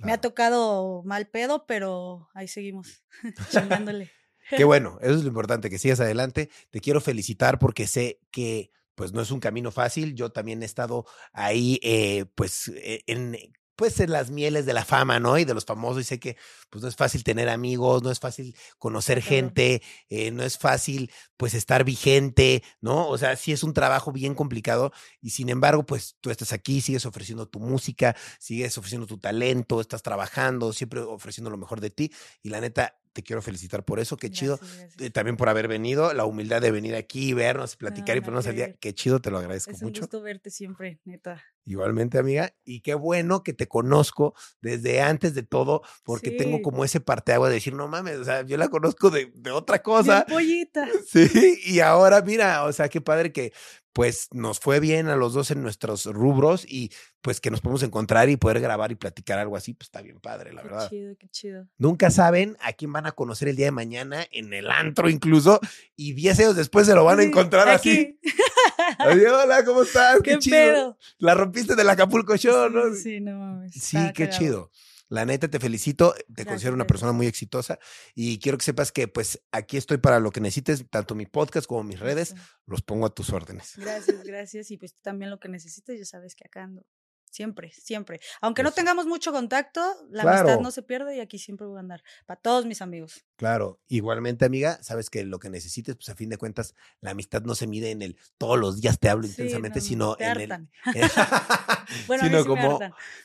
Me ha tocado mal pedo, pero ahí seguimos, [LAUGHS] [LAUGHS] chingándole. Qué [LAUGHS] bueno, eso es lo importante, que sigas adelante. Te quiero felicitar porque sé que pues no es un camino fácil. Yo también he estado ahí, eh, pues, eh, en, pues en las mieles de la fama, ¿no? Y de los famosos, y sé que pues no es fácil tener amigos, no es fácil conocer gente, eh, no es fácil pues estar vigente, ¿no? O sea, sí es un trabajo bien complicado y sin embargo, pues tú estás aquí, sigues ofreciendo tu música, sigues ofreciendo tu talento, estás trabajando, siempre ofreciendo lo mejor de ti y la neta, te quiero felicitar por eso, qué chido. Eh, también por haber venido, la humildad de venir aquí, vernos, platicar y ponernos al día. Qué chido, te lo agradezco mucho. Es un gusto verte siempre, neta. Igualmente, amiga. Y qué bueno que te conozco desde antes de todo, porque tengo como ese parteagua de decir, no mames, o sea, yo la conozco de, de otra cosa. pollita. [LAUGHS] Sí, y ahora mira, o sea, qué padre que pues nos fue bien a los dos en nuestros rubros y pues que nos podemos encontrar y poder grabar y platicar algo así, pues está bien padre, la verdad. Qué chido, qué chido. Nunca saben a quién van a conocer el día de mañana en el antro incluso y 10 años después se lo van a encontrar así. [LAUGHS] hola, ¿cómo estás? Qué, chido. La rompiste del Acapulco Show, ¿no? Sí, no mames. Sí, qué chido. La neta, te felicito, te considero una persona muy exitosa y quiero que sepas que pues aquí estoy para lo que necesites, tanto mi podcast como mis redes, los pongo a tus órdenes. Gracias, gracias. Y pues también lo que necesites, ya sabes que acá ando. Siempre, siempre. Aunque no tengamos mucho contacto, la amistad no se pierde y aquí siempre voy a andar. Para todos mis amigos. Claro, igualmente, amiga, sabes que lo que necesites, pues a fin de cuentas, la amistad no se mide en el todos los días te hablo intensamente, sino en el. [LAUGHS] [LAUGHS] bueno, sino como.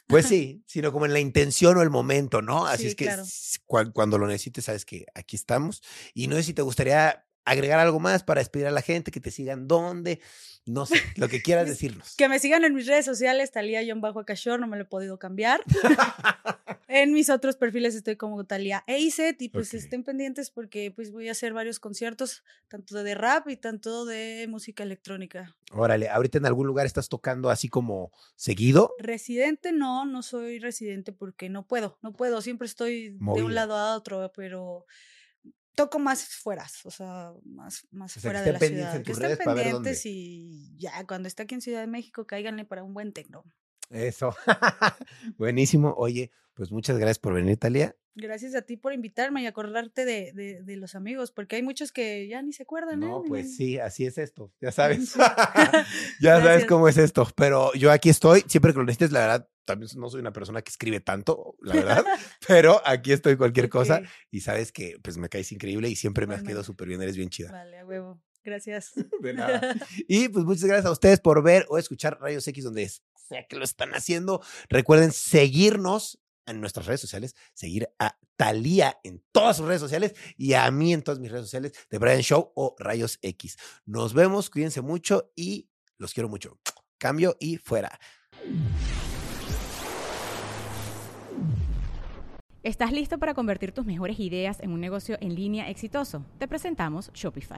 pues [LAUGHS] sí, sino como en la intención o el momento, ¿no? Así es que cuando lo necesites, sabes que aquí estamos. Y no sé si te gustaría agregar algo más para despedir a la gente, que te sigan dónde, no sé, lo que quieras [LAUGHS] decirnos. que me sigan en mis redes sociales, Talía John Bajo Acashor, no me lo he podido cambiar. [LAUGHS] en mis otros perfiles estoy como Talía Eiset y pues estén pendientes porque pues voy a hacer varios conciertos, tanto de rap y tanto de música electrónica. Órale, ahorita en algún lugar estás tocando así como seguido. Residente no, no soy residente porque no puedo, no puedo, siempre estoy de un lado a otro, pero toco más fuera, o sea, más, más fuera de la ciudad. Que estén pendientes y ya, cuando esté aquí en Ciudad de México, cáiganle para un buen tecno. Eso. [LAUGHS] Buenísimo. Oye, pues muchas gracias por venir, Talia. Gracias a ti por invitarme y acordarte de, de, los amigos, porque hay muchos que ya ni se acuerdan. No, ¿eh? pues sí, así es esto, ya [LAUGHS] sabes. [LAUGHS] ya sabes cómo es esto, pero yo aquí estoy, siempre que lo necesites, la verdad, también no soy una persona que escribe tanto, la verdad, pero aquí estoy cualquier cosa y sabes que pues me caes increíble y siempre me has quedado súper bien, eres bien chida. Vale, a huevo. Gracias. [LAUGHS] De nada. [LAUGHS] Y pues muchas gracias a ustedes por ver o escuchar Rayos X donde sea que lo están haciendo. Recuerden seguirnos en nuestras redes sociales, seguir a Talía en todas sus redes sociales y a mí en todas mis redes sociales de Brian Show o Rayos X. Nos vemos, cuídense mucho y los quiero mucho. Cambio y fuera. ¿Estás listo para convertir tus mejores ideas en un negocio en línea exitoso? Te presentamos Shopify.